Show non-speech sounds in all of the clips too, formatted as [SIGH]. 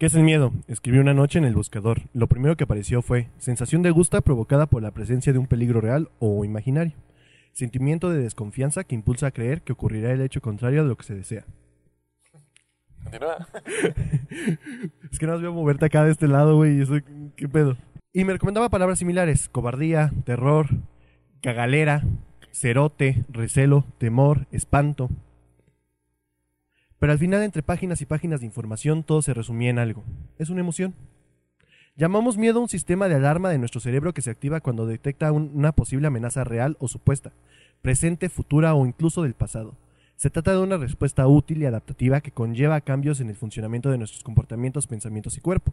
¿Qué es el miedo? Escribí una noche en el buscador. Lo primero que apareció fue sensación de gusta provocada por la presencia de un peligro real o imaginario. Sentimiento de desconfianza que impulsa a creer que ocurrirá el hecho contrario de lo que se desea. Continúa. [LAUGHS] Es que no más veo moverte acá de este lado, güey. ¿Qué pedo? Y me recomendaba palabras similares: cobardía, terror, cagalera, cerote, recelo, temor, espanto. Pero al final, entre páginas y páginas de información, todo se resumía en algo. Es una emoción. Llamamos miedo a un sistema de alarma de nuestro cerebro que se activa cuando detecta un- una posible amenaza real o supuesta, presente, futura o incluso del pasado. Se trata de una respuesta útil y adaptativa que conlleva cambios en el funcionamiento de nuestros comportamientos, pensamientos y cuerpo.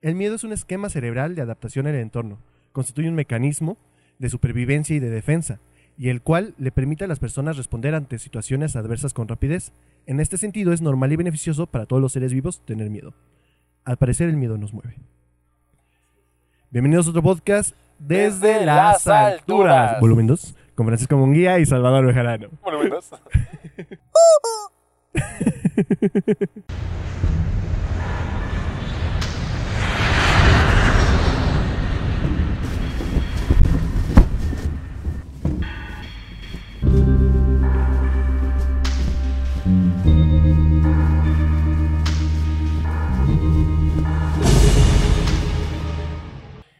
El miedo es un esquema cerebral de adaptación al entorno, constituye un mecanismo de supervivencia y de defensa, y el cual le permite a las personas responder ante situaciones adversas con rapidez. En este sentido, es normal y beneficioso para todos los seres vivos tener miedo. Al parecer, el miedo nos mueve. Bienvenidos a otro podcast desde, las alturas. alturas. Volumen 2, con Francisco Monguía y Salvador Bejarano. Volumen 2. [LAUGHS]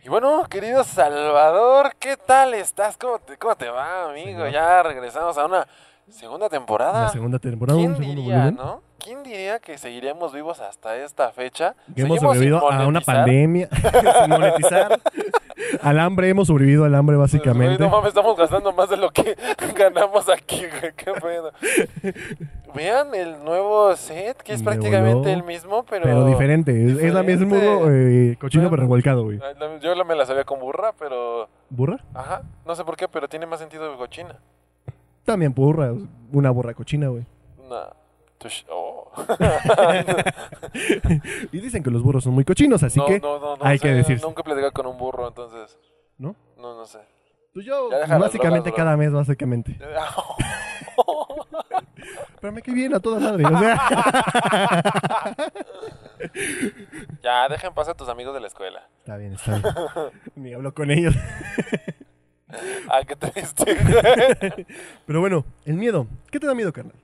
Y bueno, querido Salvador, ¿qué tal estás? ¿Cómo te, cómo te va, amigo? Señor. Ya regresamos a una segunda temporada. La segunda temporada, ¿Quién un segundo diría, volumen. no? ¿Quién diría que seguiremos vivos hasta esta fecha? Que hemos sobrevivido a una pandemia, [LAUGHS] sin monetizar. Al hambre, hemos sobrevivido al hambre básicamente. Güey, no mames, estamos gastando más de lo que [LAUGHS] ganamos aquí, güey. Qué pedo. Vean el nuevo set, que es Me prácticamente el mismo, pero. Pero diferente. Es, es la misma eh, cochino pero revolcado, güey. Yo la- me la sabía con burra, pero. ¿Burra? Ajá, no sé por qué, pero tiene más sentido de cochina. También burra. Una burra cochina, güey. No. Oh. [LAUGHS] Y dicen que los burros son muy cochinos, así no, que no, no, hay que decir. Nunca platicado con un burro, entonces. ¿No? No, no sé. Pues yo, básicamente cada mes, básicamente. [LAUGHS] Pero me cae bien a toda madre. O sea. [LAUGHS] ya, dejen pasar a tus amigos de la escuela. está bien, está bien. Ni hablo con ellos. Ah, qué triste. Pero bueno, el miedo. ¿Qué te da miedo, carnal?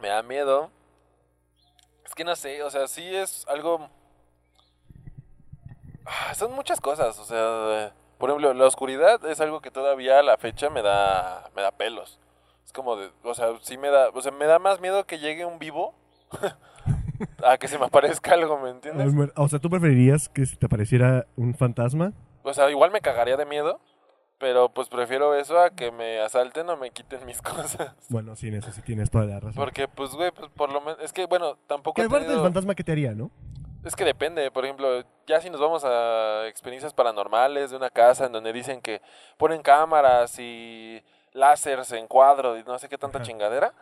Me da miedo. Es que no sé, o sea, sí es algo. Ah, son muchas cosas, o sea, por ejemplo, la oscuridad es algo que todavía a la fecha me da, me da pelos. Es como de, o sea, sí me da, o sea, me da más miedo que llegue un vivo [LAUGHS] a que se me aparezca algo, ¿me entiendes? O sea, ¿tú preferirías que si te apareciera un fantasma? O sea, igual me cagaría de miedo, pero pues prefiero eso a que me asalten o me quiten mis [LAUGHS] cosas. Bueno, sí, en eso sí tienes toda la razón. Porque, pues, güey, pues por lo menos, es que, bueno, tampoco... Que he aparte del fantasma que te haría, ¿no? Es que depende, por ejemplo, ya si nos vamos a experiencias paranormales de una casa en donde dicen que ponen cámaras y láseres en cuadro y no sé qué tanta Ajá. chingadera,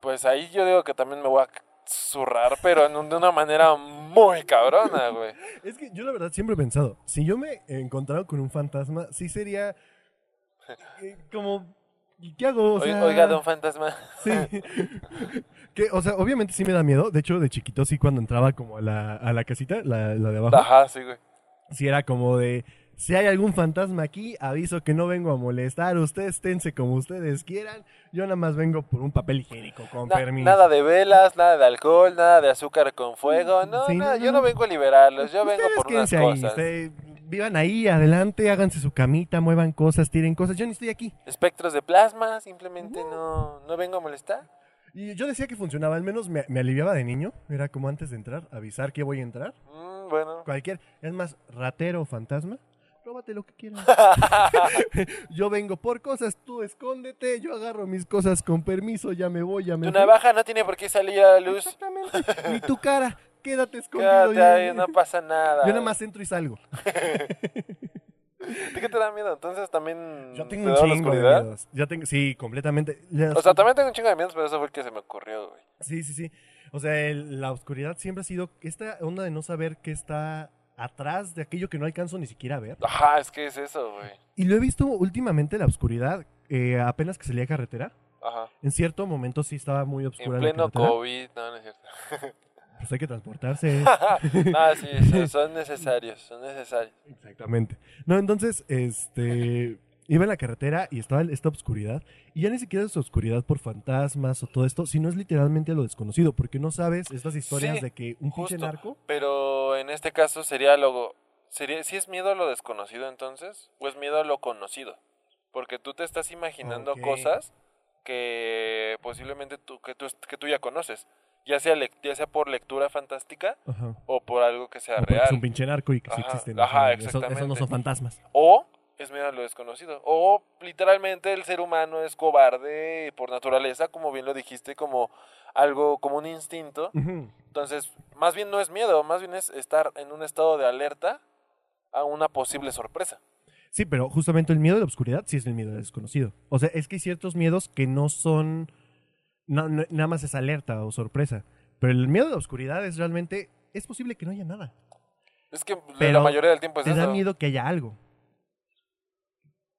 pues ahí yo digo que también me voy a zurrar, pero en un- de una manera muy cabrona, [LAUGHS] güey. Es que yo la verdad siempre he pensado, si yo me encontrara con un fantasma, sí sería [LAUGHS] eh, como, ¿y ¿qué hago? O Oi- sea, Oiga, don fantasma. [LAUGHS] Sí. que, o sea, obviamente sí me da miedo. De hecho, de chiquito sí cuando entraba como a la, a la casita, la, la de abajo, Ajá, sí, güey. sí era como de, si hay algún fantasma aquí, aviso que no vengo a molestar. Ustedes esténse como ustedes quieran. Yo nada más vengo por un papel higiénico, con Na- permiso. nada de velas, nada de alcohol, nada de azúcar con fuego. No, Sí, nada, no, yo no. no vengo a liberarlos, yo vengo Ustedes por unas ahí, cosas. usted- vivan ahí, adelante, háganse su camita, muevan cosas, tiren cosas. Yo ni estoy aquí. Espectros de plasma, simplemente no, no vengo a molestar. Y yo decía que funcionaba, al menos me, me aliviaba de niño. Era como antes de entrar, avisar que voy a entrar. Mm, bueno. Cualquier, es más, ratero o fantasma, róbate lo que quieras. [LAUGHS] [LAUGHS] yo vengo por cosas, tú escóndete, yo agarro mis cosas con permiso, ya me voy, ya me Tu voy. navaja no tiene por qué salir a la luz. Exactamente. Ni tu cara, quédate escondido. Quédate ya- ahí, no pasa nada. Yo nada más entro y salgo. [LAUGHS] ¿De qué te da miedo? Entonces también. Yo ¿te tengo un da chingo de miedos. Ya tengo, sí, completamente. Las- O sea, también tengo un chingo de miedos, pero eso fue el que se me ocurrió, güey. Sí, sí, sí. O sea, el- la oscuridad siempre ha sido esta onda de no saber qué está atrás de aquello que no alcanzo ni siquiera a ver. Ajá, es que es eso, güey. Y lo he visto últimamente la oscuridad, eh, apenas que salía a carretera. Ajá. En cierto momento sí estaba muy En oscura la pleno. COVID, no, no es cierto. [LAUGHS] Pues hay que transportarse. [LAUGHS] ah, sí, son, son necesarios, son necesarios. Exactamente. No, entonces, este. Iba en la carretera y estaba esta oscuridad. Y ya ni siquiera es oscuridad por fantasmas o todo esto, sino es literalmente lo desconocido. Porque no sabes estas historias Sí, de que un pinche narco. Pero en este caso sería lo... Sería, ¿Sí es miedo a lo desconocido entonces? ¿O es miedo a lo conocido? Porque tú te estás imaginando cosas que posiblemente tú que, tú, que tú ya conoces. Ya sea, ya sea por lectura fantástica Ajá. o por algo que sea O real. es un pinche narco y que sí existen. ajá, sea, eso- Esos, no exactamente. son fantasmas. O es miedo a lo desconocido. O literalmente el ser humano es cobarde por naturaleza, como bien lo dijiste, como algo, como un instinto. Entonces, más bien no es miedo, más bien es estar en un estado de alerta a una posible sorpresa. Sí, pero justamente el miedo a la oscuridad sí es el miedo al desconocido. O sea, es que hay ciertos miedos que no son. no- no- nada más es alerta o sorpresa. Pero el miedo a la oscuridad es realmente. Es posible que no haya nada. Es que la Pero mayoría del tiempo es Te da eso. miedo que haya algo.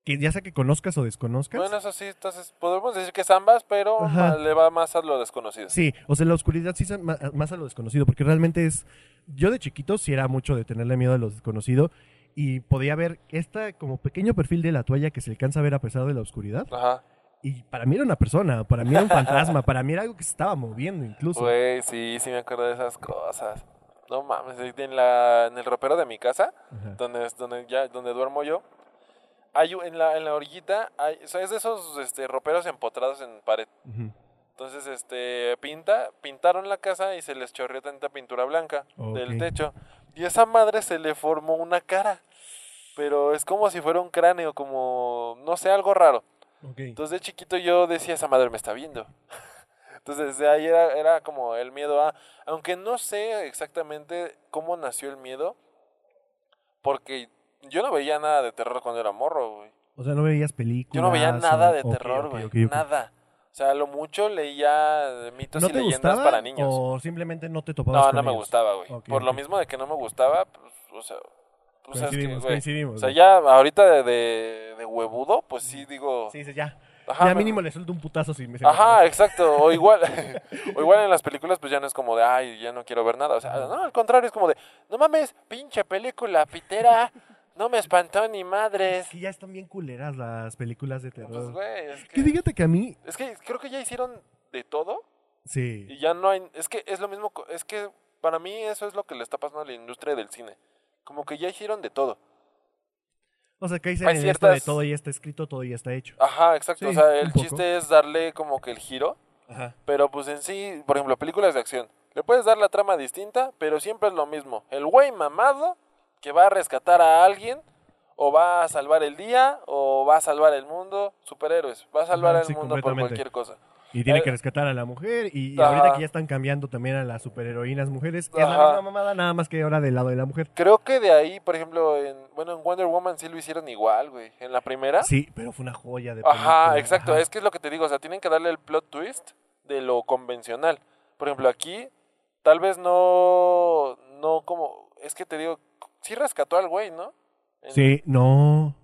Que ya sea que conozcas o desconozcas. Bueno, eso sí, entonces podemos decir que es ambas, pero Ajá. le va más a lo desconocido. Sí, o sea, la oscuridad sí es más a lo desconocido, porque realmente es... Yo de chiquito sí era mucho de tenerle miedo a lo desconocido y podía ver esta como pequeño perfil de la toalla que se alcanza a ver a pesar de la oscuridad. Ajá. Y para mí era una persona, para mí era un [LAUGHS] fantasma, para mí era algo que se estaba moviendo incluso. Güey, sí, sí me acuerdo de esas cosas. No mames, en, la, en el ropero de mi casa, Ajá. donde, es- donde, ya, donde duermo yo, hay en la, en la orillita, hay, o sea, es de esos este, roperos empotrados en pared. Ujú. Entonces, este, pinta, pintaron la casa y se les chorreó tanta pintura blanca del Ok. techo. Y esa madre se le formó una cara. Pero es como si fuera un cráneo, como, no sé, algo raro. Ok. Entonces de chiquito yo decía, esa madre me está viendo. [LAUGHS] Entonces desde ahí era, era como el miedo a, aunque no sé exactamente cómo nació el miedo, porque yo no veía nada de terror cuando era morro, güey. O sea, no veías películas. Yo no veía nada o- de terror, güey. Nada. O sea, lo mucho leía mitos ¿No y leyendas para niños. o simplemente no te topabas No, con no me ellos? gustaba, güey. Por lo mismo de que no me gustaba, pues, o sea, pues, es que, Coincidimos, coincidimos. O sea, ya ahorita de, de, de huevudo, pues sí digo... Sí, sí, ya. ajá, ya me- mínimo le suelto un putazo si me Ajá, exacto. O [LAUGHS] igual, [LAUGHS] o igual en las películas, pues ya no es como de, ay, ya no quiero ver nada. O sea, no, al contrario, es como de, no mames, pinche película pitera. No me espantó ni madres. Es que ya están bien culeras las películas de Pues, terror. güey, es que fíjate que a mí, es que creo que ya hicieron de todo sí. y ya no hay. Es que es lo mismo, es que para mí eso es lo que le está pasando a la industria del cine. Como que ya hicieron de todo. O sea, que hay en esto de ciertas- todo ya está escrito, todo ya está hecho. Ajá, exacto. Sí, o sea, el poco. chiste es darle como que el giro. Ajá. Pero pues en sí, por ejemplo, películas de acción. Le puedes dar la trama distinta, pero siempre es lo mismo. El güey mamado que va a rescatar a alguien, o va a salvar el día, o va a salvar el mundo. Superhéroes. Va a salvar sí, mundo por cualquier cosa. Y tiene Eh, que rescatar a la mujer. Y, ahorita que ya están cambiando también a las superheroínas mujeres, es la misma mamada, nada más que ahora del lado de la mujer. Creo que de ahí, por ejemplo, en, bueno, en Wonder Woman sí lo hicieron igual, güey. En la primera. Sí, pero fue una joya de Ajá, película. exacto. Ajá. Es que es lo que te digo. O sea, tienen que darle el plot twist de lo convencional. Por ejemplo, aquí, tal vez no. No como. Es que te digo. Sí rescató al güey, ¿no? En- Sí, no.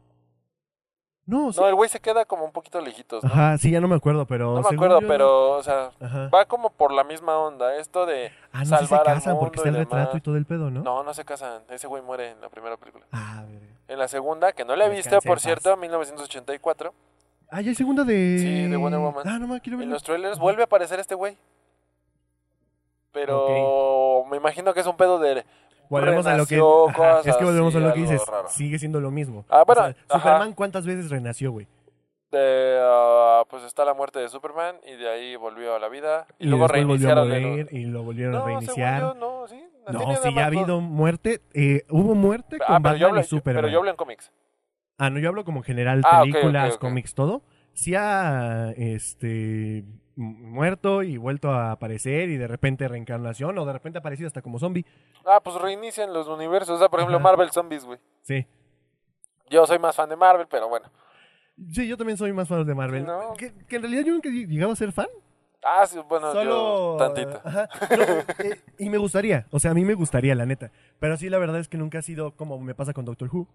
No, sí. No, el güey se queda como un poquito lejitos, ¿no? Ajá, sí, ya no me acuerdo, pero. No me acuerdo, yo- pero, o sea, Ajá. va como por la misma onda. Esto de. Ah, no se salvar al casan porque está el retrato y todo el pedo, ¿no? No, no se casan. Ese güey muere en la primera película. Ah, a ver. En la segunda, que no la he visto, en por cierto, 1984. Ah, ya hay segunda de. Sí, de Wonder Woman. Ah, no me quiero En verla. los trailers vuelve a aparecer este güey. Pero me imagino que es un pedo de. Volvemos a lo que. renació, ajá, cosas es que volvemos a lo que dices. raro. Sigue siendo lo mismo. Ah, bueno, O sea. Superman, ¿cuántas veces renació, güey? de, ah, pues está la muerte de Superman y de ahí volvió a la vida. Y, Y, luego después volvió a reiniciaron el- morir y lo volvieron a No, reiniciar. según yo, no, sí. No, nada ya ha habido muerte. eh, hubo muerte con Ah, pero yo Batman hablo, y Superman. pero yo hablo en cómics. Ah, no, yo hablo como en general, Ah, ok, ok, películas, ok. cómics, todo. Sí ha este, muerto y vuelto a aparecer y de repente reencarnación o de repente aparecido hasta como zombie. Ah, pues reinician los universos. O sea, por ejemplo, Ajá. Marvel Zombies, güey. Sí. Yo soy más fan de Marvel, pero bueno. Sí, yo también soy más fan de Marvel. No. Que, que en realidad yo nunca he llegado a ser fan. Ah, sí, bueno, Solo. yo tantito. [LAUGHS] Ajá. No, eh, y me gustaría. O sea, a mí me gustaría, la neta. Pero sí, la verdad es que nunca ha sido como me pasa con Doctor Who.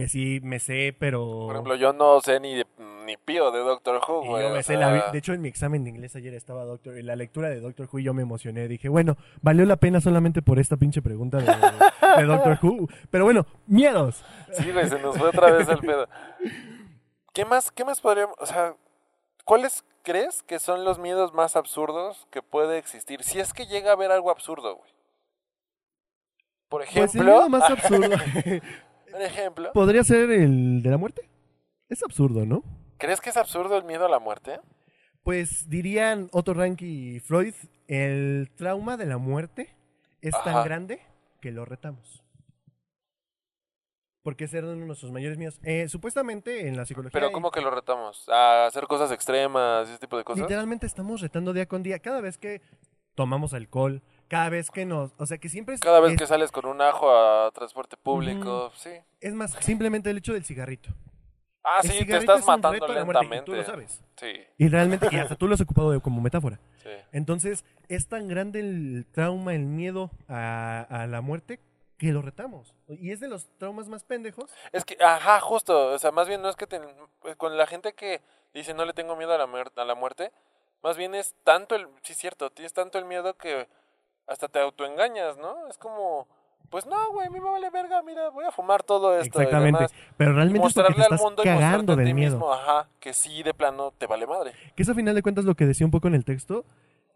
Que sí me sé, pero. Por ejemplo, yo no sé ni ni pío de Doctor Who, güey. yo me sé sea, la de hecho, en mi examen de inglés ayer estaba Doctor, en la lectura de Doctor Who y yo me emocioné. Dije, bueno, valió la pena solamente por esta pinche pregunta de, de Doctor Who. Pero bueno, miedos. Sí, güey, se nos fue otra vez el pedo. ¿Qué más, qué más podríamos, o sea, cuáles crees que son los miedos más absurdos que puede existir? Si es que llega a haber algo absurdo, güey. Por Pues el ejemplo, miedo más [LAUGHS] absurdo por ejemplo, podría ser el de la muerte. Es absurdo, ¿no? ¿crees que es absurdo el miedo a la muerte? Pues dirían Otto Rank y Freud, el trauma de la muerte es tan grande que lo retamos. Porque ese era uno de nuestros mayores miedos. Eh, supuestamente en la psicología... Pero ¿cómo que lo retamos? ¿A hacer cosas extremas, ese tipo de cosas? Literalmente estamos retando día con día. Cada vez que tomamos alcohol, cada vez que nos... O sea, que siempre es... Cada vez es, que sales con un ajo a transporte público, sí. es más, simplemente el hecho del cigarrito. Ah, El sí, te estás es matando la muerte, y lentamente. tú lo sabes. Sí, Y realmente, y hasta tú lo has ocupado de- como metáfora. sí. Entonces, es tan grande el trauma, el miedo a, a la muerte que lo retamos. Y es de los traumas más pendejos. Es que, ajá, justo, o sea, más bien no es que te, con la gente que dice no le tengo miedo a la, a la muerte, más bien es tanto el, sí es cierto, tienes tanto el miedo que hasta te autoengañas, ¿no? Es como, pues no, güey, a mí me vale verga, mira, voy a fumar todo esto. y Exactamente. demás. Pero Y realmente es porque mostrarle te al estás mundo y cagando a del miedo. mismo, ajá, que sí, de plano, te vale madre. Que eso a final de cuentas lo que decía un poco en el texto,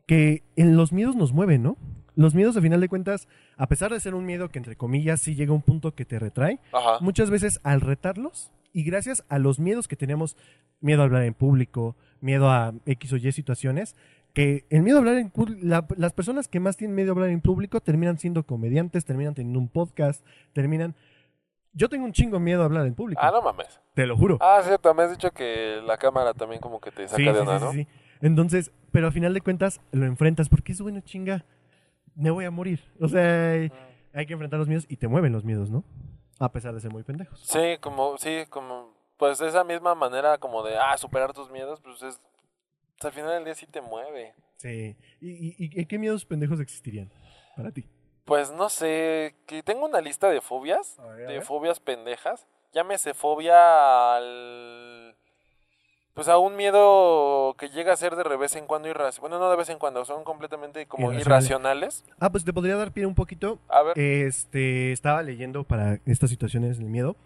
que en los miedos nos mueven, ¿no? Los miedos a final de cuentas, a pesar de ser un miedo que entre comillas sí llega a un punto que te retrae, Ajá. muchas veces al retarlos y gracias a los miedos que tenemos, miedo a hablar en público, miedo a X o Y situaciones, que el miedo a hablar en la- las personas que más tienen miedo a hablar en público terminan siendo comediantes, terminan teniendo un podcast, terminan... Yo tengo un chingo miedo a hablar en público, Ah, no mames. te lo juro. Ah, cierto, me has dicho que la cámara también como que te saca Sí, de onda, sí, ¿no? sí, sí. Entonces, pero al final de cuentas lo enfrentas porque es bueno, chinga, me voy a morir. O sea, hay, hay que enfrentar los miedos y te mueven los miedos, ¿no? A pesar de ser muy pendejos. Sí, como, sí, como, pues esa misma manera como de, ah, superar tus miedos, pues es, al final del día sí te mueve. Sí. ¿Y, y- qué miedos pendejos existirían para ti? Pues no sé, que tengo una lista de fobias, A ver, a de ver. fobias pendejas. Llámese fobia al... Pues a un miedo que llega a ser de vez en cuando irracional. Bueno, no de vez en cuando, son completamente como Irracional. irracionales. Ah, pues te podría dar pie un poquito. A ver, Este, estaba leyendo para estas situaciones del miedo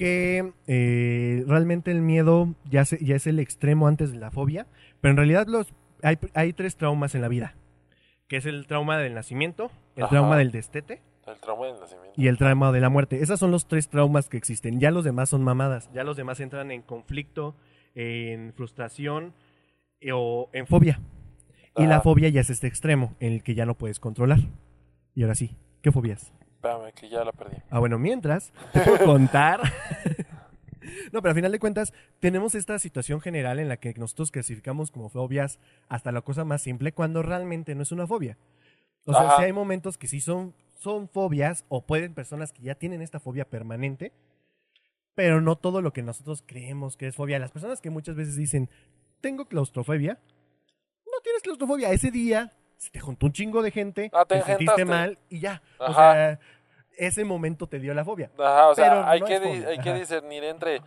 que eh, realmente el miedo ya, se- ya es el extremo antes de la fobia, pero en realidad los hay, hay tres traumas en la vida, que es el trauma del nacimiento, el Ajá. trauma del destete el trauma del nacimiento. y el trauma de la muerte. Esos son los tres traumas que existen. Ya los demás son mamadas. Ya los demás entran en conflicto, en frustración eh, o en fobia. Y la fobia ya es este extremo en el que ya no puedes controlar. Y ahora sí, ¿qué fobias? Espérame, que ya la perdí. Ah, bueno, mientras, te puedo [LAUGHS] contar. [LAUGHS] no, pero al final de cuentas, tenemos esta situación general en la que nosotros clasificamos como fobias hasta la cosa más simple cuando realmente no es una fobia. O sea, Ajá. sí hay momentos que sí son, son fobias o pueden personas que ya tienen esta fobia permanente, pero no todo lo que nosotros creemos que es fobia. Las personas que muchas veces dicen, tengo claustrofobia, no tienes claustrofobia. Ese día se te juntó un chingo de gente, Ah, te te sentiste mal y ya. O sea, ese momento te dio la fobia. Ajá, o sea, Pero hay, no que, fobia, hay que ajá. discernir entre,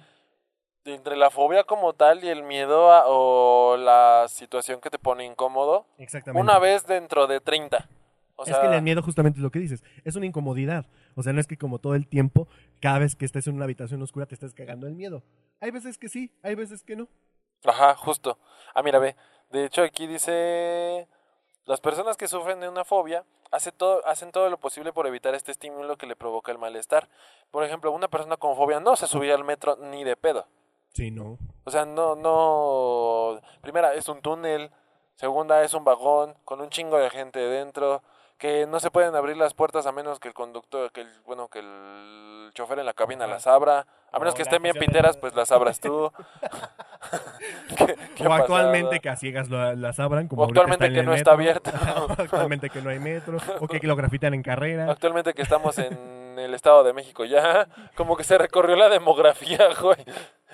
entre la fobia como tal y el miedo a- o la situación que te pone incómodo. Exactamente. Una vez dentro de 30. O sea, es que el miedo justamente es lo que dices. Es una incomodidad. O sea, no es que como todo el tiempo, cada vez que estés en una habitación oscura te estés cagando el miedo. Hay veces que sí, hay veces que no. Ajá, justo. Ah, mira, ve. De hecho, aquí dice... Las personas que sufren de una fobia hace todo, hacen todo lo posible por evitar este estímulo que le provoca el malestar. Por ejemplo, una persona con fobia no se subiría al metro ni de pedo. Sí, no. O sea, no, no... Primera, es un túnel. Segunda, es un vagón con un chingo de gente dentro. Que no se pueden abrir las puertas a menos que el conductor, que el, bueno, que el chofer en la cabina las abra. A menos que estén bien piteras, pues las abras tú. [LAUGHS] ¿Qué- [LAUGHS] qué o actualmente que a ciegas lo- las abran. Como O actualmente en que no está metro. abierto. [LAUGHS] actualmente que no hay metro. O que lo grafitan en carrera. Actualmente que estamos en el Estado de México ya, como que se recorrió la demografía, [LAUGHS] güey.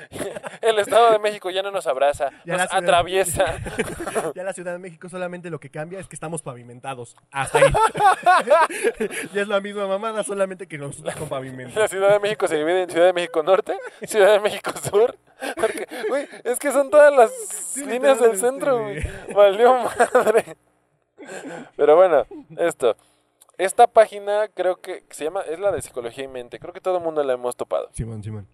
[LAUGHS] El Estado de México ya no nos abraza, [LAUGHS] Ya nos atraviesa. [LAUGHS] Ya la Ciudad de México solamente lo que cambia es que estamos pavimentados. Hasta ahí. ya es la misma mamada, solamente que nosotros con pavimento. La Ciudad de México se divide en Ciudad de México Norte, Ciudad de México Sur. Porque, güey, es que son todas las Sí, líneas del centro, güey. Valió madre. Pero bueno, esto. Esta página creo que se llama, es la de Psicología y Mente. Creo que todo el mundo la hemos topado. Simón, Simón.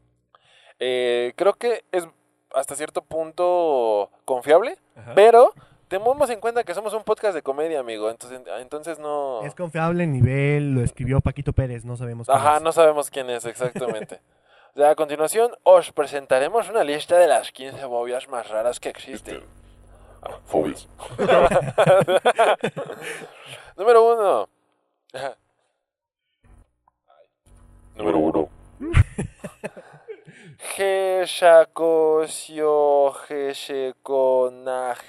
Eh, creo que es hasta cierto punto confiable, Ajá. pero tenemos en cuenta que somos un podcast de comedia, amigo. Entonces, entonces no... Es confiable en nivel, lo escribió Paquito Pérez, no sabemos quién Ajá, es. no sabemos quién es exactamente. [LAUGHS] O sea, a continuación os presentaremos una lista de las 15 fobias más raras que existen. Ah, fobias. [LAUGHS] Número uno. Número uno. [LAUGHS]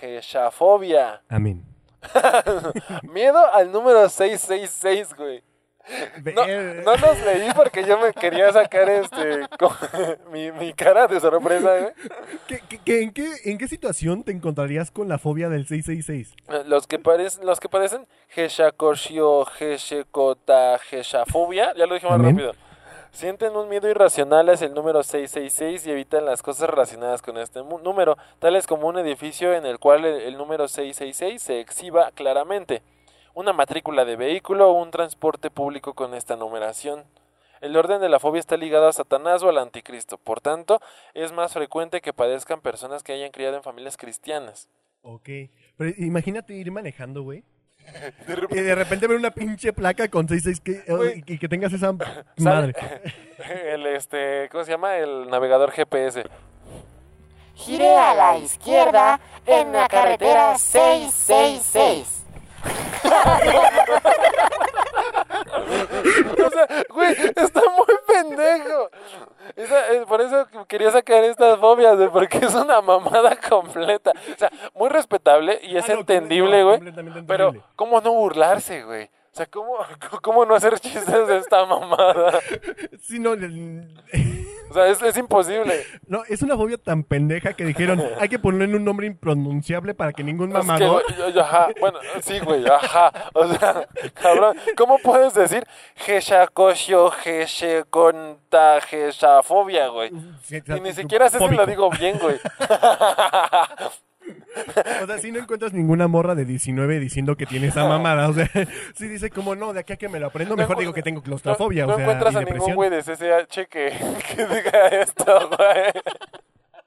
Geshakosiogeshekonageshafobia. Amén. [LAUGHS] Miedo al número 666, güey. No, Ver- no los leí porque yo me quería sacar este [LAUGHS] mi, mi cara de sorpresa, güey. [LAUGHS] ¿Qué- qué- qué- en, qué, ¿En qué situación te encontrarías con la fobia del 666? Los que parecen, los que padecen Geshakoshio, Geshekota, Geshafobia, ya lo dije más rápido. Sienten un miedo irracional hacia el número 666 y evitan las cosas relacionadas con este número, tales como un edificio en el cual el, el número 666 se exhiba claramente, una matrícula de vehículo o un transporte público con esta numeración. El orden de la fobia está ligado a Satanás o al anticristo, por tanto, es más frecuente que padezcan personas que hayan criado en familias cristianas. Ok. Pero imagínate ir manejando, güey. Y de repente ver una pinche placa con 66 que, Güey. y que tengas esa [LAUGHS] madre. El este, ¿cómo se llama? El navegador GPS. Gire a la izquierda en la carretera 666. [LAUGHS] [LAUGHS] O sea, güey, está muy pendejo. Esa- eh, por eso quería sacar estas fobias, güey, porque es una mamada completa. O sea, muy respetable y es Ah, no, entendible, güey. Pero. ¿cómo no burlarse, güey? O sea, ¿cómo, [LAUGHS] ¿cómo no hacer chistes de esta mamada? [LAUGHS] Sí, no, el- O sea, es, es imposible. [LAUGHS] no, es una fobia tan pendeja que dijeron, [LAUGHS] hay que ponerle un nombre impronunciable para que ningún Es que, mamador... yo- yo- ajá, bueno, sí, güey, ajá. O sea, [LAUGHS] cabrón, ¿cómo puedes decir Geshakosho, Geshekonta, Geshafobia, güey? Y ni siquiera sé si lo digo bien, güey. [LAUGHS] O sea, si no encuentras ninguna morra de 19 diciendo que tiene esa mamada, o sea, [LAUGHS] si dice como no, de aquí a que me lo aprendo, No mejor digo que tengo No, claustrofobia, no o sea, encuentras y a ningún güey de CCH que, [LAUGHS] que diga esto, güey.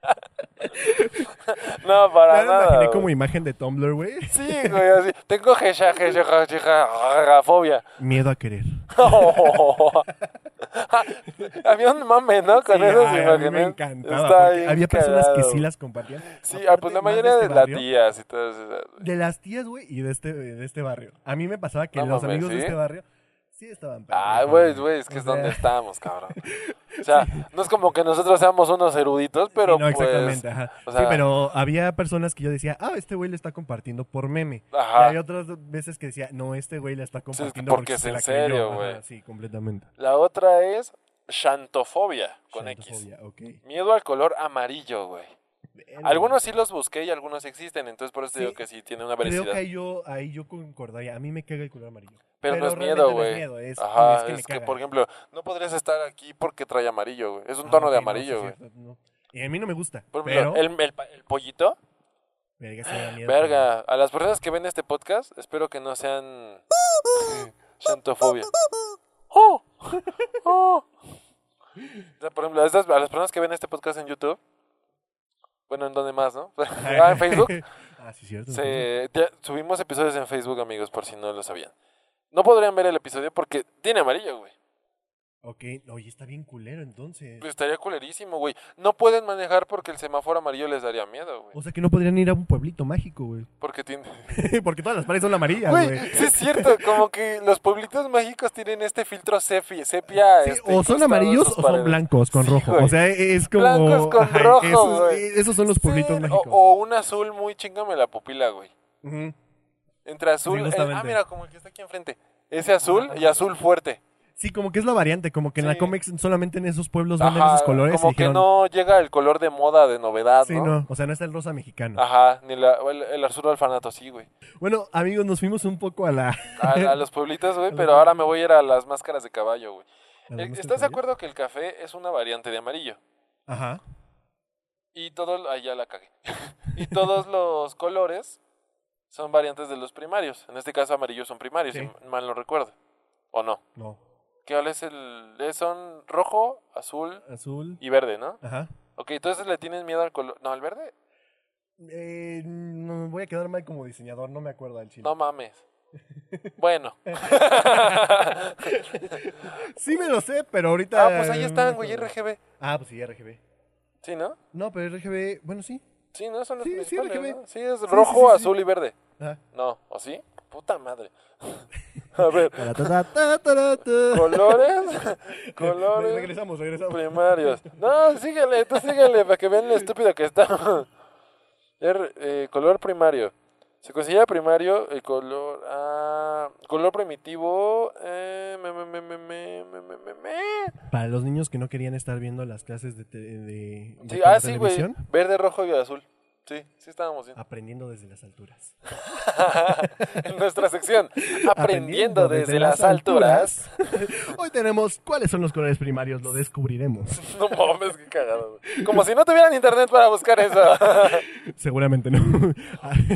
[LAUGHS] No, para Ya me nada. imaginé güey. como imagen de Tumblr, güey. Sí, güey, así. Tengo gesha, gesha, gesha, fobia. Miedo a querer. [LAUGHS] Había un mame, ¿no? Con Sí, esas ay, a mí imágenes. me encantaba. Había personas que cagado. sí las compartían. Sí, Aparte, ah, pues la mayoría de, este las barrio, tías y todas esas. De las tías, güey, y de este, de este barrio. A mí me pasaba que No los mames, amigos de ¿sí? este barrio sí estaban Ah, güey, güey, es que es sea, donde estamos, cabrón. [LAUGHS] O sea, no es como que nosotros seamos unos eruditos, pero sí, no, pues... exactamente, ajá. o sí, sea- pero había personas que yo decía, ah, este güey le está compartiendo por meme. Ajá. Y había otras veces que decía, no, este güey le está compartiendo porque es se en la creyó". serio, güey. Sí, completamente. La otra es xantofobia, con X. Miedo al color amarillo, güey. Algunos sí los busqué y algunos existen, entonces por eso te Sí, digo que sí tiene una Creo veracidad. que ahí yo, ahí yo concordaría. A mí me caga el color amarillo. Pero, no es miedo, no güey. es miedo, es- Ajá, es que me es que, por ejemplo, no podrías estar aquí porque trae amarillo, güey. Es un Ah, tono ok, de no, amarillo, güey. no. Y a mí no me gusta. Por pero, ejemplo, el, el el pollito, verga, sí me da miedo. verga, a las personas que ven este podcast, espero que no sean [LAUGHS] xantofobia. ¡Oh! ¡Oh! [LAUGHS] O sea, por ejemplo, a, estas- a las personas que ven este podcast en YouTube, bueno, ¿en dónde más, no? [LAUGHS] Ah, en Facebook, [LAUGHS] ah, sí, cierto. se- ya subimos episodios en Facebook, amigos, por si no lo sabían. No podrían ver el episodio porque tiene amarillo, güey. Ok, oye, está bien culero entonces. Pues estaría culerísimo, güey. No pueden manejar porque el semáforo amarillo les daría miedo, güey. O sea que no podrían ir a un pueblito mágico, güey. [LAUGHS] Porque tiene... [LAUGHS] Porque todas las paredes son amarillas, Güey, güey. sí es cierto, como que los pueblitos mágicos tienen este filtro sepia, sepia Sí, este, o son amarillos o son blancos con Sí, rojo. güey. O sea, es como. Blancos con ajá, rojo, esos, güey. esos son los pueblitos Sí, mágicos. O, o un azul muy chingame la pupila, güey. Entre azul... El- ah, justamente. mira, como el que está aquí enfrente. Ese azul y azul fuerte. Sí, como que es la variante, como que en la Sí. Comex solamente en esos pueblos venden Ajá, esos colores. y como que dijeron, no llega el color de moda de novedad, Sí, ¿no? no, o sea, no está el rosa mexicano. Ajá, ni la, el, el azul alfanato, sí, güey. Bueno, amigos, nos fuimos un poco a la... [LAUGHS] A, a los pueblitos, güey, [LAUGHS] pero ahora me voy a ir a las máscaras de caballo, güey. la Eh, ¿Estás de acuerdo que el café es una variante de amarillo? Ajá. Y todos, ahí ya la cagué. [LAUGHS] y todos los colores son variantes de los primarios. En este caso, amarillos son primarios, Sí. si mal no recuerdo. ¿O no? No. ¿Qué es el...? Son rojo, azul Azul. y verde, ¿no? Ajá. Ok, entonces le tienes miedo al color... No, al verde. Eh, no, me voy a quedar mal como diseñador, no me acuerdo del chile. No mames. Bueno. [LAUGHS] Sí me lo sé, pero ahorita... ah, pues ahí están, güey. RGB. Ah, pues sí, RGB. Sí, ¿no? No, pero RGB, bueno, sí. Sí, ¿no? Son los Sí, sí, RGB. ¿no? Sí, es rojo, sí. azul y verde. Ajá. No, ¿o sí? Puta madre. [LAUGHS] A ver. [LAUGHS] colores. [LAUGHS] colores. Regresamos, regresamos. Primarios. No, síguele, tú síguele para que vean lo estúpido que está. [LAUGHS] Er, eh, color primario. Se considera primario el color. Ah, color primitivo. Eh, me, me, me, para los niños que no querían estar viendo las clases de. de. Ah, Verde, rojo y azul. Sí, sí estábamos bien. aprendiendo desde las alturas. [LAUGHS] en nuestra sección, aprendiendo desde las alturas. Hoy tenemos cuáles son los colores primarios, lo descubriremos. [LAUGHS] No mames, qué cagado. Como si no tuvieran internet para buscar eso. [LAUGHS] Seguramente no.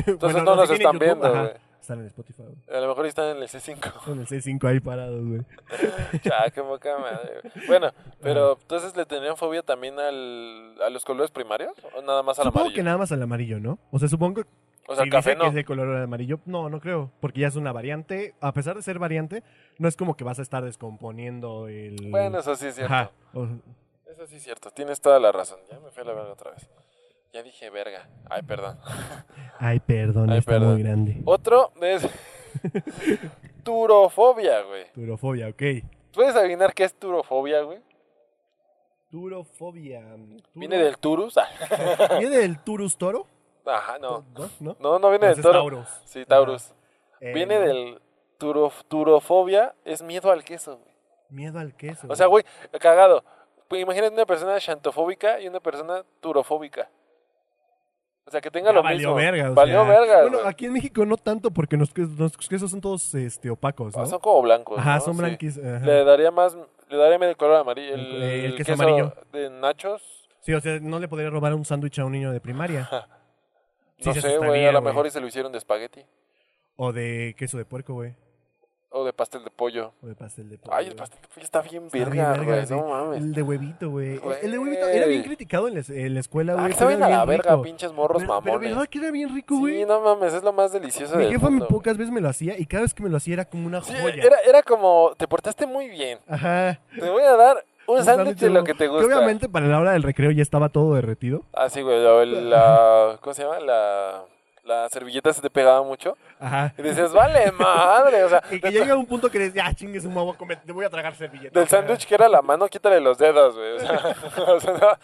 Entonces no nos están viendo, güey. Están en Spotify. güey. A lo mejor están en el C5. Están en el C5 ahí parados, güey. [LAUGHS] Ya, qué poca madre. güey. Bueno, pero entonces le tenían fobia también al, a los colores primarios o nada más al Supongo amarillo. que nada más al amarillo, ¿no? O sea, supongo que O sea, si el café que no. es de color amarillo, no, no creo, porque ya es una variante. A pesar de ser variante, no es como que vas a estar descomponiendo el. Bueno, eso sí es cierto. Ajá. Eso sí es cierto. Tienes toda la razón. Ya me fui a la verga otra vez. Ya dije verga. Ay, perdón. [LAUGHS] Ay, perdón, Ay, está perdón. muy grande. Otro es [LAUGHS] turofobia, güey. Turofobia, ok. ¿Puedes adivinar qué es turofobia, güey? Turofobia. turo- Viene del turus. Ah, [LAUGHS] ¿Viene del turus toro? Ajá, no. ¿No? ¿No? No, no viene del toro. Taurus. Sí, Taurus. Eh, Viene del turof- turofobia, es miedo al queso, güey. Miedo al queso. O sea, güey, cagado. Pues imagínate una persona xantofóbica y una persona turofóbica. O sea, que tenga Ya lo valió mismo. verga. valió sea, verga, Bueno, aquí en México no tanto porque nuestros quesos son todos este, opacos, ¿no? Ah, Son como blancos. Ajá, ¿no? son Sí. blanquis. ajá. Le daría más, le daría medio color amarillo. El, El- el queso amarillo. de nachos. Sí, o sea, no le podría robar un sándwich a un niño de primaria. [LAUGHS] Sí, No se sé, güey. A lo mejor y se lo hicieron de espagueti. O de queso de puerco, güey. O de pastel de pollo. O de pastel de pollo. Ay, el pastel de pollo está bien verga, güey. No mames. El de huevito, güey. El de huevito era bien criticado en la, en la escuela, Ah, güey. que saben pero a la verga, rico. pinches morros Pero, pero mamones. verdad que era bien rico, güey. Sí, no mames, es lo más delicioso Mi del jefa mundo. pocas veces me lo hacía y cada vez que me lo hacía era como una Sí, joya. era, era como, te portaste muy bien. Ajá. Te voy a dar un sándwich de lo que te gusta. obviamente para la hora del recreo ya estaba todo derretido. Ah, sí, güey. la- La, ¿Cómo se llama? La, la servilleta se te pegaba mucho. Ajá. Y decías, vale, madre. O sea, [LAUGHS] Y que llega un punto que dices, ya voy a comer, te voy a tragar servilleta. del sándwich que era la mano, quítale los dedos, güey. O sea, [LAUGHS] o sea, no.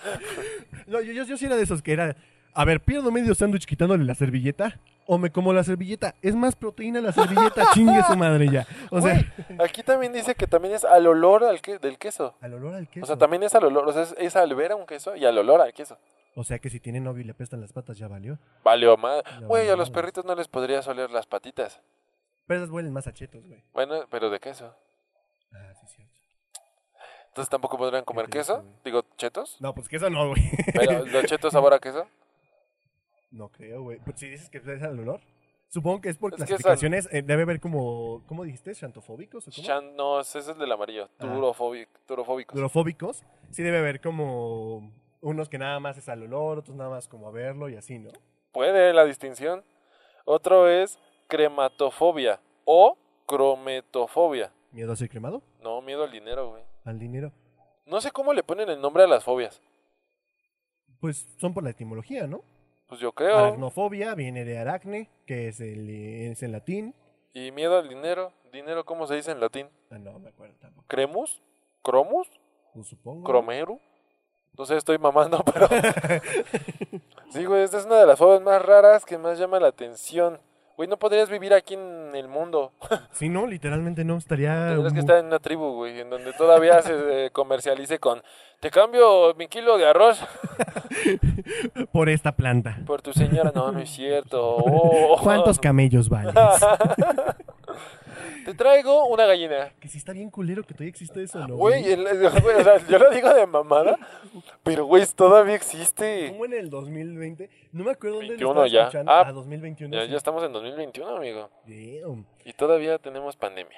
No, yo, yo, yo sí era de esos que era, a ver, pierdo medio sándwich quitándole la servilleta o me como la servilleta. Es más proteína la servilleta, [LAUGHS] chingue su madre ya. O sea, aquí también dice que también es al olor al que, del queso. al olor al queso. O sea, también es al olor. O sea, es, es al ver a un queso y al olor al queso. O sea que si tiene novio y le apestan las patas ya valió. Valió más. Güey, a los perritos no les podrías oler las patitas. Pero esas huelen más a chetos, güey. Bueno, pero de queso. Ah, sí, cierto. Entonces tampoco podrían comer queso. Digo, chetos. No, pues queso no, güey. Pero los chetos sabor a queso. No creo, güey. Pues si dices que es al olor. Supongo que es por Es que es clasificaciones. eh, debe haber como, ¿cómo dijiste? ¿Xantofóbicos o cómo? Chan, no, ese es el del amarillo. Ah. Turofóbi- turofóbicos. Durofóbicos. Sí debe haber como unos que nada más es al olor, otros nada más como a verlo y así, ¿no? Puede la distinción. Otro es crematofobia o crometofobia. ¿Miedo a ser cremado? No, miedo al dinero, güey. ¿Al dinero? No sé cómo le ponen el nombre a las fobias. Pues son por la etimología, ¿no? Pues yo creo. Aracnofobia viene de aracne, que es, el, es en latín. Y miedo al dinero. ¿Dinero cómo se dice en latín? Ah, no me acuerdo tampoco. ¿Cremus? ¿Cromus? Pues supongo. ¿Cromeru? No sé, estoy mamando, [LAUGHS] pero... [LAUGHS] sí, güey, esta es una de las fobias más raras que más llama la atención. Güey, no podrías vivir aquí en el mundo. [LAUGHS] Sí, no, literalmente no. Estaría. Tendrías que estar en una tribu, güey, en donde todavía se eh, [LAUGHS] comercialice con te cambio mi kilo de arroz [LAUGHS] Por esta planta. por tu señora. No, no es cierto. Oh. ¿Cuántos camellos vales? Te traigo una gallina. que sí está bien culero que todavía existe eso, ¿no? Güey, el- güey, o sea, [LAUGHS] yo lo digo de mamada, pero güey, todavía existe. ¿Cómo en el 2020? No me acuerdo dónde 21 lo estaba ya. escuchando. Ah, Ah, 2021. Ya, sí. ya estamos en 2021, amigo. Damn. Y todavía tenemos pandemia.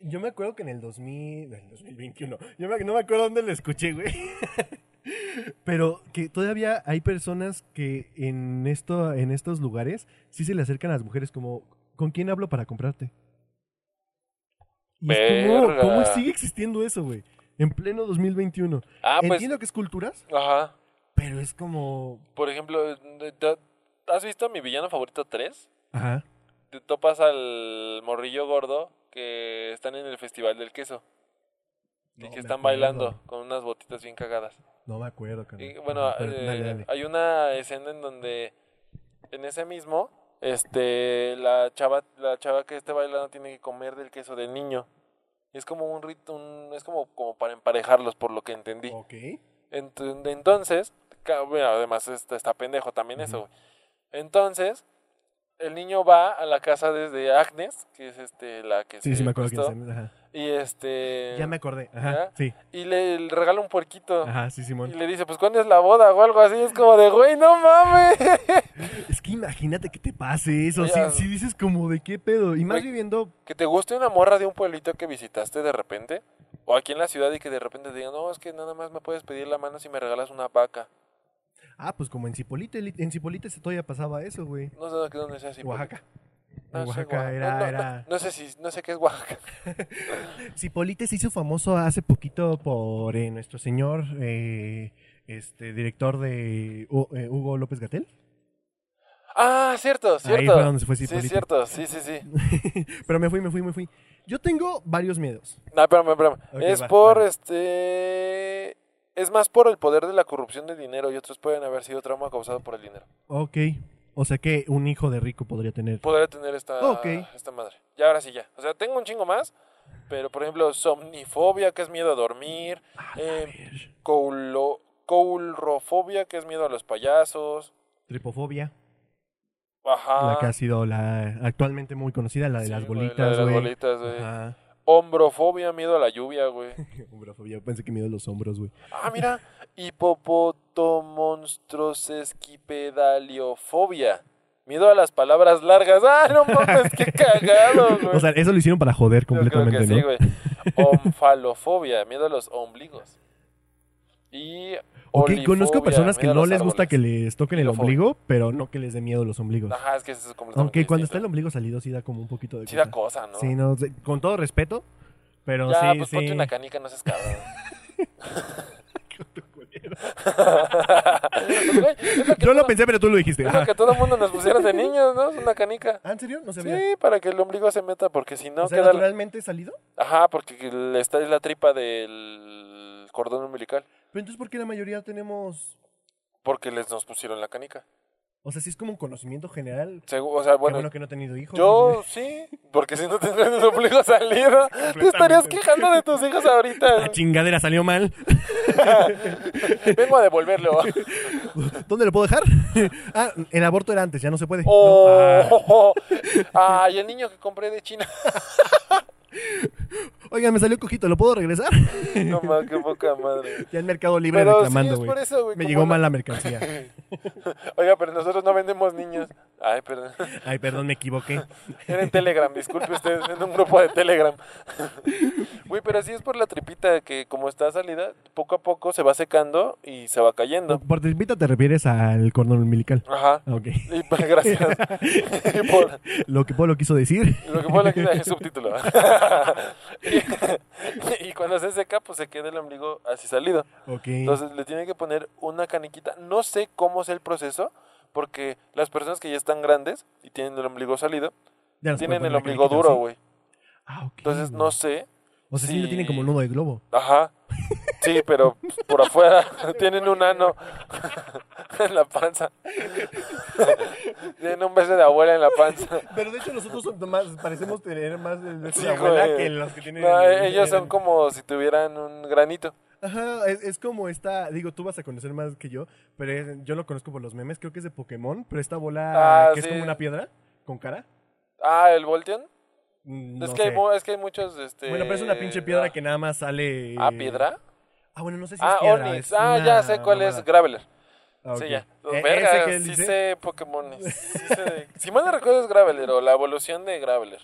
Yo me acuerdo que en el 2000, el 2021, yo me- no me acuerdo dónde lo escuché, güey. [LAUGHS] Pero que todavía hay personas que en esto, en estos lugares sí se le acercan a las mujeres como, ¿con quién hablo para comprarte? Y. ¿cómo sigue existiendo eso, güey? En pleno 2021. Ah, pues. Entiendo que es culturas, Ajá. pero es como, Por ejemplo, ¿has visto mi villano favorito 3? ajá. Te topas al morrillo gordo que están en el festival del queso. Y que están bailando con unas botitas bien cagadas. No me acuerdo. Y bueno, Ajá, pero eh, dale, dale. hay una escena en donde en ese mismo, este, la chava, la chava que esté bailando tiene que comer del queso del niño. Es como un rito, un- es como, como para emparejarlos, por lo que entendí. Ok. Ent- entonces, bueno, además está, está pendejo también eso, güey. Entonces, el niño va a la casa desde Agnes, que es este la que Sí, se sí me acuerdo es. Ajá. Y este Ya me acordé. Ajá, sí. y le, le regala un puerquito. Ajá, sí, Y Simón. le dice, pues ¿cuándo es la boda? O algo así. Es como de, güey, no mames. [LAUGHS] Es que imagínate que te pase eso. Si dices como de qué pedo. Y más viviendo. que te guste una morra de un pueblito que visitaste de repente. O aquí en la ciudad y que de repente te digan, no, es que nada más me puedes pedir la mano si me regalas una vaca. Ah, pues como en Cipolite. li- En Cipolite se todavía pasaba eso, güey. No sé de dónde sea así. Oaxaca. No Oaxaca era. No, no, era... no, no sé si, no sé qué es Oaxaca. [LAUGHS] Cipolite se hizo famoso hace poquito por eh, nuestro señor eh, este director de eh, Hugo López Gatel. Ah, cierto, cierto. fue donde se fue sí, Cipolite. cierto, sí, sí, sí. [LAUGHS] Pero me fui, me fui, me fui. Yo tengo varios miedos. No, espérame, espérame. Ok, es va, por va. este. Es más por el poder de la corrupción de dinero y otros pueden haber sido trauma causado por el dinero. Ok. O sea que un hijo de rico podría tener. Podría tener esta, Ok. esta madre. Ya, ahora sí, ya. O sea, tengo un chingo más. Pero, por ejemplo, somnifobia, que es miedo a dormir. eh, coulo- coulrofobia, que es miedo a los payasos. Tripofobia. Ajá. La que ha sido la actualmente muy conocida, la de Sí, las güey, la bolitas, de las bolitas, güey. Ajá. Hombrofobia, miedo a la lluvia, güey. [LAUGHS] Hombrofobia, pensé que miedo a los hombros, güey. Ah, mira. Hipopotomonstrosesquipedaliofobia. Miedo a las palabras largas. ¡Ah, no mames! ¡Qué cagado, [LAUGHS] güey! O sea, eso lo hicieron para joder Yo creo completamente, que sí, ¿no? güey. Omfalofobia, miedo a los ombligos. Y Ok, conozco personas que no les gusta que les toquen el ombligo, pero no que les dé miedo los ombligos. Ajá, es que eso es completamente Aunque cuando está el ombligo salido sí da como un poquito de Sí da cosa. ¿no? Sí, no, con todo respeto, pero ya, sí, pues sí. ponte una canica, no seas cabrón. [LAUGHS] Pues, güey, es lo que [LAUGHS] Yo lo pensé, pero tú lo dijiste. Es lo que todo el mundo nos pusieron de niños, ¿no? Es una canica. ¿Ah, en serio? No sabía. Sí, para que el ombligo se meta, porque si no o sea, queda... la- naturalmente salido. Ajá, porque está en la tripa del cordón umbilical. Pero entonces, ¿por qué la mayoría tenemos...? Porque les nos pusieron la canica. O sea, sí es como un conocimiento general. Segu- o sea, bueno, bueno que no he tenido hijos. yo [LAUGHS] sí, porque si no tendrían el ombligo salido, te estarías quejando de tus hijos La ahorita. chingadera salió mal. [LAUGHS] Vengo a devolverlo. [LAUGHS] ¿Dónde lo puedo dejar? ah, el aborto era antes, ya no se puede. No, ah. Oh, ah, y el niño que compré de China. Oigan, me salió cojito, ¿lo puedo regresar? [LAUGHS] No más, qué poca madre. [LAUGHS] ya en Mercado Libre Pero sí, reclamando, es por eso, güey. Me llegó mal la mercancía. [LAUGHS] Oiga, pero nosotros no vendemos niños. Ay, perdón. Ay, perdón, me equivoqué. Era en Telegram, disculpe usted, en un grupo de Telegram. Güey, pero sí es por la tripita que como está salida, poco a poco se va secando y se va cayendo. Por tripita te refieres al cordón umbilical. Ajá. Ok. Y pues, gracias. Y por Lo que Polo quiso decir. lo que fue aquí es subtítulo. y, [LAUGHS] y cuando se seca, pues se queda el ombligo así salido. Entonces le tiene que poner una caniquita. No sé cómo es el proceso, porque las personas que ya están grandes y tienen el ombligo salido, tienen el ombligo duro, güey. Ah. Entonces no sé. O sea, sí, lo si- tienen como nudo de globo. Ajá. Sí, pero por afuera [LAUGHS] tienen un ano. [LAUGHS] en la panza. Tienen un beso de abuela en la panza. Pero de hecho nosotros más, parecemos tener más el beso Sí, de abuela güey. que los que tienen... No, el- ellos son el- como si tuvieran un granito. Ajá, es, es como esta, digo, tú vas a conocer más que yo, pero es- yo lo conozco por los memes, creo que es de Pokémon, pero esta bola Ah, que es como una piedra con cara. Ah, el Volteon. Mm, es, que hay, sé. es que hay muchos. Este... Bueno, pero es una pinche piedra que nada más sale... Ah, piedra. Ah, bueno, no sé si Ah, es piedra. Onix. es Ah, una ya sé cuál es. Graveler. Ah. Sí, ya. Eh, Verga, ¿ese que él sí dice? sé Pokémon. Sí sé- [LAUGHS] si mal no recuerdo es Graveler o la evolución de Graveler.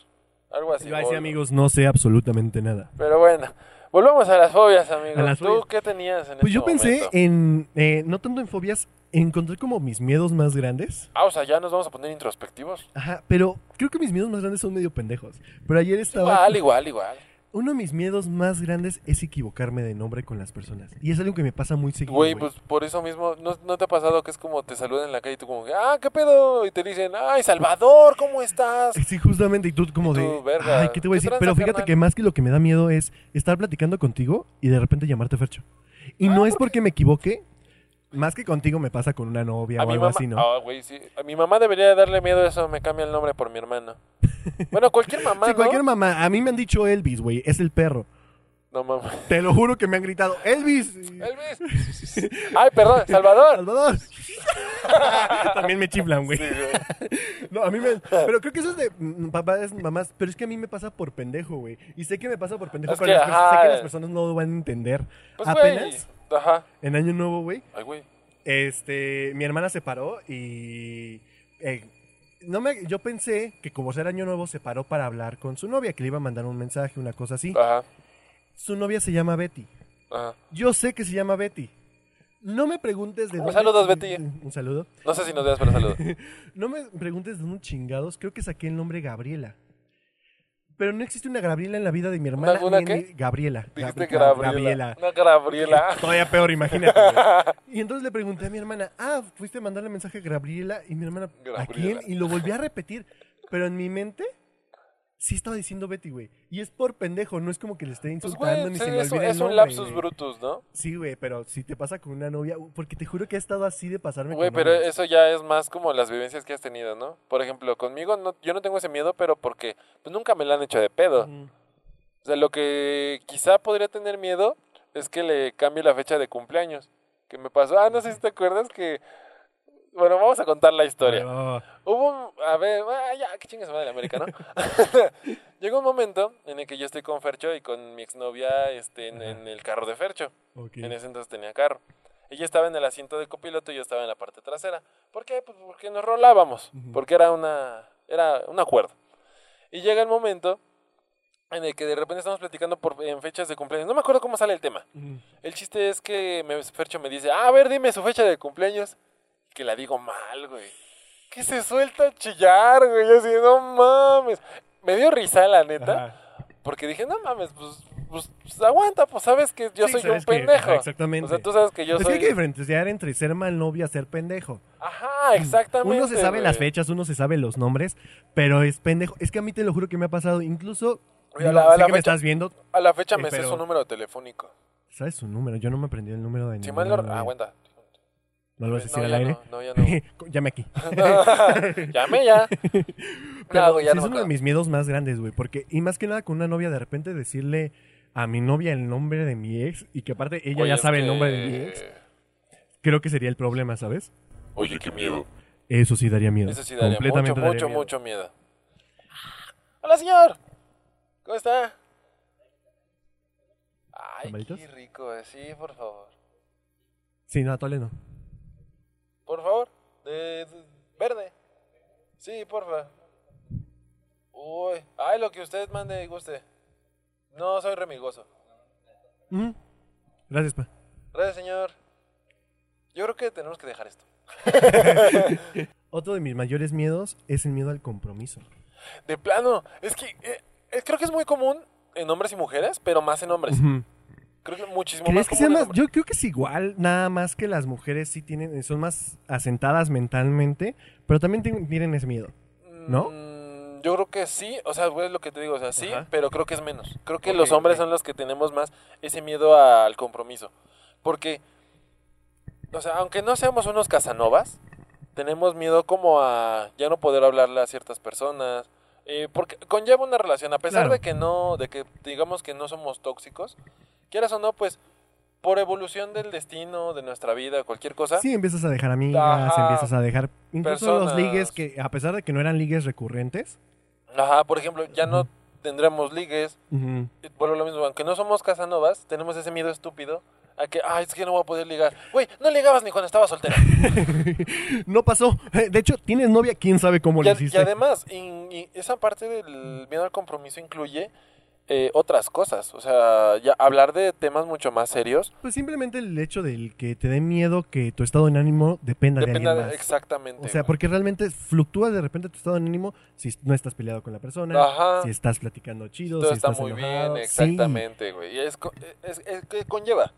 Algo así. Iba a decir, Vol- amigos, no sé absolutamente nada. Pero bueno, volvamos a las fobias, amigos. ¿Tú fobias. qué tenías en Pues este yo pensé momento? en, eh, no tanto en fobias, encontré como mis miedos más grandes. Ah, o sea, ya nos vamos a poner introspectivos. Ajá, pero creo que mis miedos más grandes son medio pendejos. Pero ayer estaba... Igual, igual, igual. Uno de mis miedos más grandes es equivocarme de nombre con las personas. Y es algo que me pasa muy seguido. Güey, pues por eso mismo, ¿no, ¿no te ha pasado que es como te saludan en la calle y tú como, ah, ¿qué pedo? Y te dicen, ay, Salvador, ¿cómo estás? Sí, justamente, y tú como Y tú, de... verga, Ay, ¿qué te voy a ¿qué decir? Pero fíjate carnal? que más que lo que me da miedo es estar platicando contigo y de repente llamarte Fercho. Y no es porque me equivoque, más que contigo me pasa con una novia A o mi algo mamá, así, ¿no? ah, güey, sí. A mi mamá debería de darle miedo a eso, me cambia el nombre por mi hermano. [LAUGHS] Bueno, cualquier mamá, Sí, ¿no? cualquier mamá. A mí me han dicho Elvis, güey, es el perro. No mames. Te lo juro que me han gritado, Elvis. Elvis. [LAUGHS] Ay, perdón, Salvador. Salvador. [LAUGHS] También me chiflan, güey. Sí, güey. No, a mí me. Pero creo que eso es de mm, papás, mamás. Pero es que a mí me pasa por pendejo, güey. Y sé que me pasa por pendejo, Es que, las, sé que las eh. personas no lo van a entender. Pues, Apenas güey. Ajá. en Año Nuevo, güey. Ay, güey. Este, mi hermana se paró y. eh, no me, yo pensé que como era año nuevo se paró para hablar con su novia, que le iba a mandar un mensaje, una cosa así. Ajá. Su novia se llama Betty. Ajá. Yo sé que se llama Betty. No me preguntes de Un dónde. saludos, Betty. Un saludo. No sé si nos veas, pero saludo. [LAUGHS] No me preguntes de unos chingados. Creo que saqué el nombre Gabriela. Pero no existe una Gabriela en la vida de mi hermana. ¿Una ni en qué? mi- Gabriela. Dijiste Gab- Gabriela. Una Gabriela. [LAUGHS] Todavía peor, imagínate. [LAUGHS] Y entonces le pregunté a mi hermana, ah, fuiste a mandarle mensaje a Gabriela. Y mi hermana, ¿a quién? Gabriela. Y lo volví a repetir. Pero en mi mente, sí estaba diciendo Betty, güey. Y es por pendejo, no es como que le esté Pues, insultando güey, ni sí, se me es, olvide el es un lapsus güey. brutus, ¿no? Sí, güey, pero si te pasa con una novia, porque te juro que ha estado así de pasarme Güey, con pero novias. eso ya es más como las vivencias que has tenido, ¿no? Por ejemplo, conmigo no, yo no tengo ese miedo, pero porque pues, nunca me lo han hecho de pedo. Mm. O sea, lo que quizá podría tener miedo es que le cambie la fecha de cumpleaños. Que me pasó, ah, no sé si te acuerdas que... Bueno, vamos a contar la historia. Hubo un... A ver, ah, ya, qué chingas madre América, ¿no? [LAUGHS] Llegó un momento en el que yo estoy con Fercho y con mi exnovia este, en, en el carro de Fercho. Ok. En ese entonces tenía carro. Ella estaba en el asiento de copiloto y yo estaba en la parte trasera. ¿Por qué? Pues porque nos rolábamos. Ujú. Porque era una era un acuerdo. Y llega el momento en el que de repente estamos platicando por, en fechas de cumpleaños. No me acuerdo cómo sale el tema. Mm. El chiste es que me, Fercho me dice, ah, a ver, dime su fecha de cumpleaños. Que la digo mal, güey. Que se suelta a chillar, güey. Yo así, no mames. Me dio risa, la neta. Ajá. Porque dije, no mames, pues, pues, pues, aguanta, pues sabes que yo Sí, soy un que- pendejo. exactamente. O sea, tú sabes que yo es que soy... hay que diferenciar entre ser mal novia, ser pendejo. Ajá, exactamente. Uno se sabe las fechas, uno se sabe los nombres, pero es pendejo. Es que a mí te lo juro que me ha pasado. Incluso, Oye, a la- a sé la que me fecha- estás viendo, A la fecha Eh, me sé pero- su número telefónico. ¿sabes su número? Yo no me aprendí el número de Si mal no... Ah, aguanta. ¿No lo vas a decir No, al aire? no, no, ya no. [LAUGHS] Llame aquí. [LAUGHS] Llame ya. [LAUGHS] Pero No, ya sí no es uno de mis miedos más grandes, güey. Porque, y más que nada con una novia, de repente decirle a mi novia el nombre de mi ex y que aparte ella Oye, ya sabe el nombre de mi ex, creo que sería el problema, ¿sabes? Oye, qué miedo. Eso sí daría miedo. Eso sí daría mucho, Completamente daría mucho, miedo. mucho miedo. Hola, señor. ¿Cómo está? Ay, ¿Tamalitos? qué rico. eh. Sí, por favor. Sí, no, tole no. Por favor. De, de- verde. Sí, porfa. Uy. Ay, lo que usted mande y guste. No, soy remigoso. Gracias, pa. Gracias, señor. Yo creo que tenemos que dejar esto. [LAUGHS] Otro de mis mayores miedos es el miedo al compromiso. De plano. Es que eh, eh, creo que es muy común en hombres y mujeres, pero más en hombres. Ujú. Creo que muchísimo ¿Crees más que sea. Yo creo que es igual, nada más que las mujeres sí tienen, son más asentadas mentalmente, pero también tienen, ese miedo. ¿no? Mm, Yo creo que sí, o sea, es lo que te digo, o sea, sí, Ajá. pero creo que es menos. Creo que los hombres son los que tenemos más ese miedo al compromiso. Porque o sea, aunque no seamos unos casanovas, tenemos miedo como a ya no poder hablarle a ciertas personas. eh, porque conlleva una relación, a pesar Claro. de que no, de que digamos que no somos tóxicos, quieras o no, pues por evolución del destino, de nuestra vida, cualquier cosa. Sí, empiezas a dejar amigas, Ajá. empiezas a dejar incluso los Personas. ligues que, a pesar de que no eran ligues recurrentes, Ajá, por ejemplo, ya no tendremos ligues. Eh, Vuelvo a lo mismo, aunque no somos casanovas, tenemos ese miedo estúpido a que, ay, es que no voy a poder ligar. Güey, no ligabas ni cuando estaba soltera. [LAUGHS] no pasó. De hecho, tienes novia, quién sabe cómo y, le hiciste. y además, y- y esa parte del miedo al compromiso incluye eh, otras cosas. O sea, ya hablar de temas mucho más serios. Pues simplemente el hecho del que te dé miedo que tu estado de ánimo dependa, de alguien más. exactamente. O sea, güey. porque realmente fluctúa de repente tu estado de ánimo si no estás peleado con la persona, Ajá. si estás platicando chido, Todo si está estás muy enojado. bien, Sí. exactamente, güey. Y es, co- es- es que conlleva.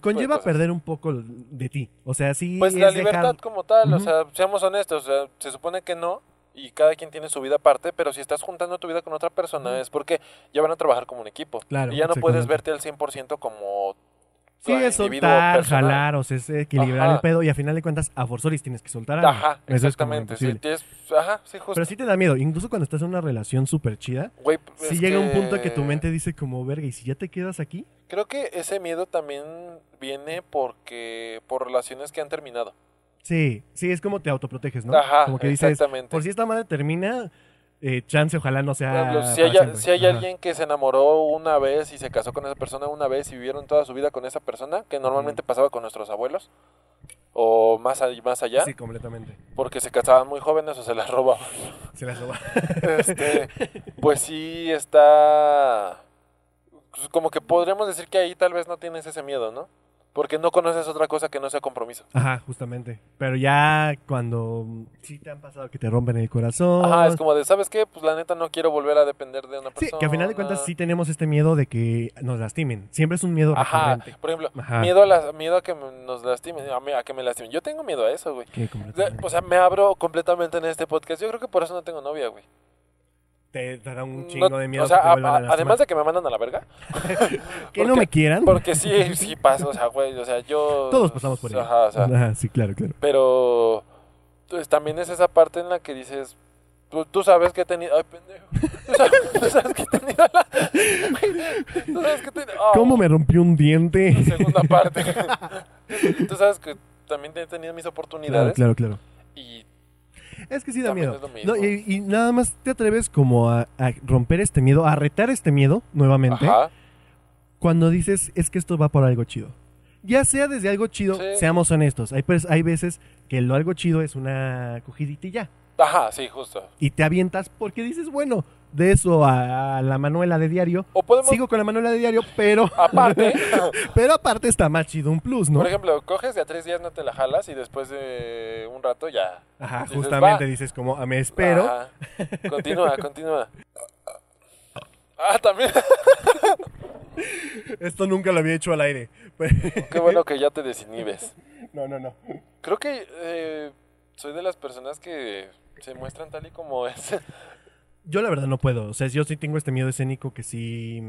Conlleva perder un poco de ti. O sea, sí Pues es la dejar- libertad como tal, o sea, seamos honestos, o sea, se supone que no, y cada quien tiene su vida aparte, pero si estás juntando tu vida con otra persona es porque ya van a trabajar como un equipo. Claro, y ya no puedes exactamente. verte al 100% como Sí, es soltar, personal. jalar, o sea, es equilibrar Ajá. el pedo y a final de cuentas a forzoris tienes que soltar algo. Ajá, Eso es exactamente. sí, tienes- ajá, sí, justo. Pero sí te da miedo, incluso cuando estás en una relación súper chida, Güey, si llega un punto que tu mente dice como, verga, ¿y si ya te quedas aquí? Creo que ese miedo también viene porque por relaciones que han terminado. Sí, sí, es como te autoproteges, ¿no? Ajá, como que dices, exactamente. por si esta madre termina, eh, chance, ojalá no sea ejemplo, si para hay, siempre. si hay Ajá. alguien que se enamoró una vez y se casó con esa persona una vez y vivieron toda su vida con esa persona, que normalmente pasaba con nuestros abuelos, o más, más allá, Sí, completamente. porque se casaban muy jóvenes o se las robaban. [LAUGHS] Se la soba. Este, pues sí está... pues como que podríamos decir que ahí tal vez no tienes ese miedo, ¿no? Porque no conoces otra cosa que no sea compromiso. Ajá, justamente. Pero ya cuando mm, sí te han pasado que te rompen el corazón. Ajá, es como de, ¿sabes qué? Pues la neta no quiero volver a depender de una Sí, persona. que a final de cuentas sí tenemos este miedo de que nos lastimen. Siempre es un miedo Ajá, recurrente. por ejemplo, Ajá. miedo a, la- miedo a que nos lastimen, a, mí- a que me lastimen. Yo tengo miedo a eso, güey. O sea, me abro completamente en este podcast. Yo creo que por eso no tengo novia, güey. Te, te da un No- chingo de miedo. o sea, a- a además de que me mandan a la verga. [LAUGHS] que no me quieran. Porque sí, sí pasa, o sea, güey, o sea, yo... Todos pasamos por ello. Ajá, o sea, Ajá, sí, claro, claro. pero pues, también es esa parte en la que dices, tú, tú sabes que he tenido... Ay, pendejo. Tú sabes, [LAUGHS] tú sabes que he tenido la... [LAUGHS] Tú sabes que he tenido... oh, ¿Cómo me rompió un diente? Segunda parte. tú sabes que también he tenido mis Claro, oportunidades claro, claro. y Es que sí da miedo. No, y, y nada más te atreves como a, a romper este miedo, a retar este miedo nuevamente, Ajá. cuando dices, es que esto va por algo chido. Ya sea desde algo chido, Sí. seamos honestos. Hay, hay veces que lo algo chido es una cogidita y ya. Ajá, sí, justo. Y te avientas porque dices, bueno, de eso a, la Manuela de diario. O podemos, Sigo con la Manuela de diario, pero, aparte, [LAUGHS] pero aparte está más chido un plus, ¿no? por ejemplo, coges de a tres días no te la jalas y después de un rato ya. Ajá, dices, justamente va. dices como, "Ah, me espero. Ajá. Continúa, [LAUGHS] continúa. Ah, también. [LAUGHS] Esto nunca lo había hecho al aire. Qué bueno que ya te desinhibes. no, no, no. Creo que eh, soy de las personas que se muestran tal y como es. Yo la verdad no puedo. O sea, yo sí tengo este miedo escénico que sí,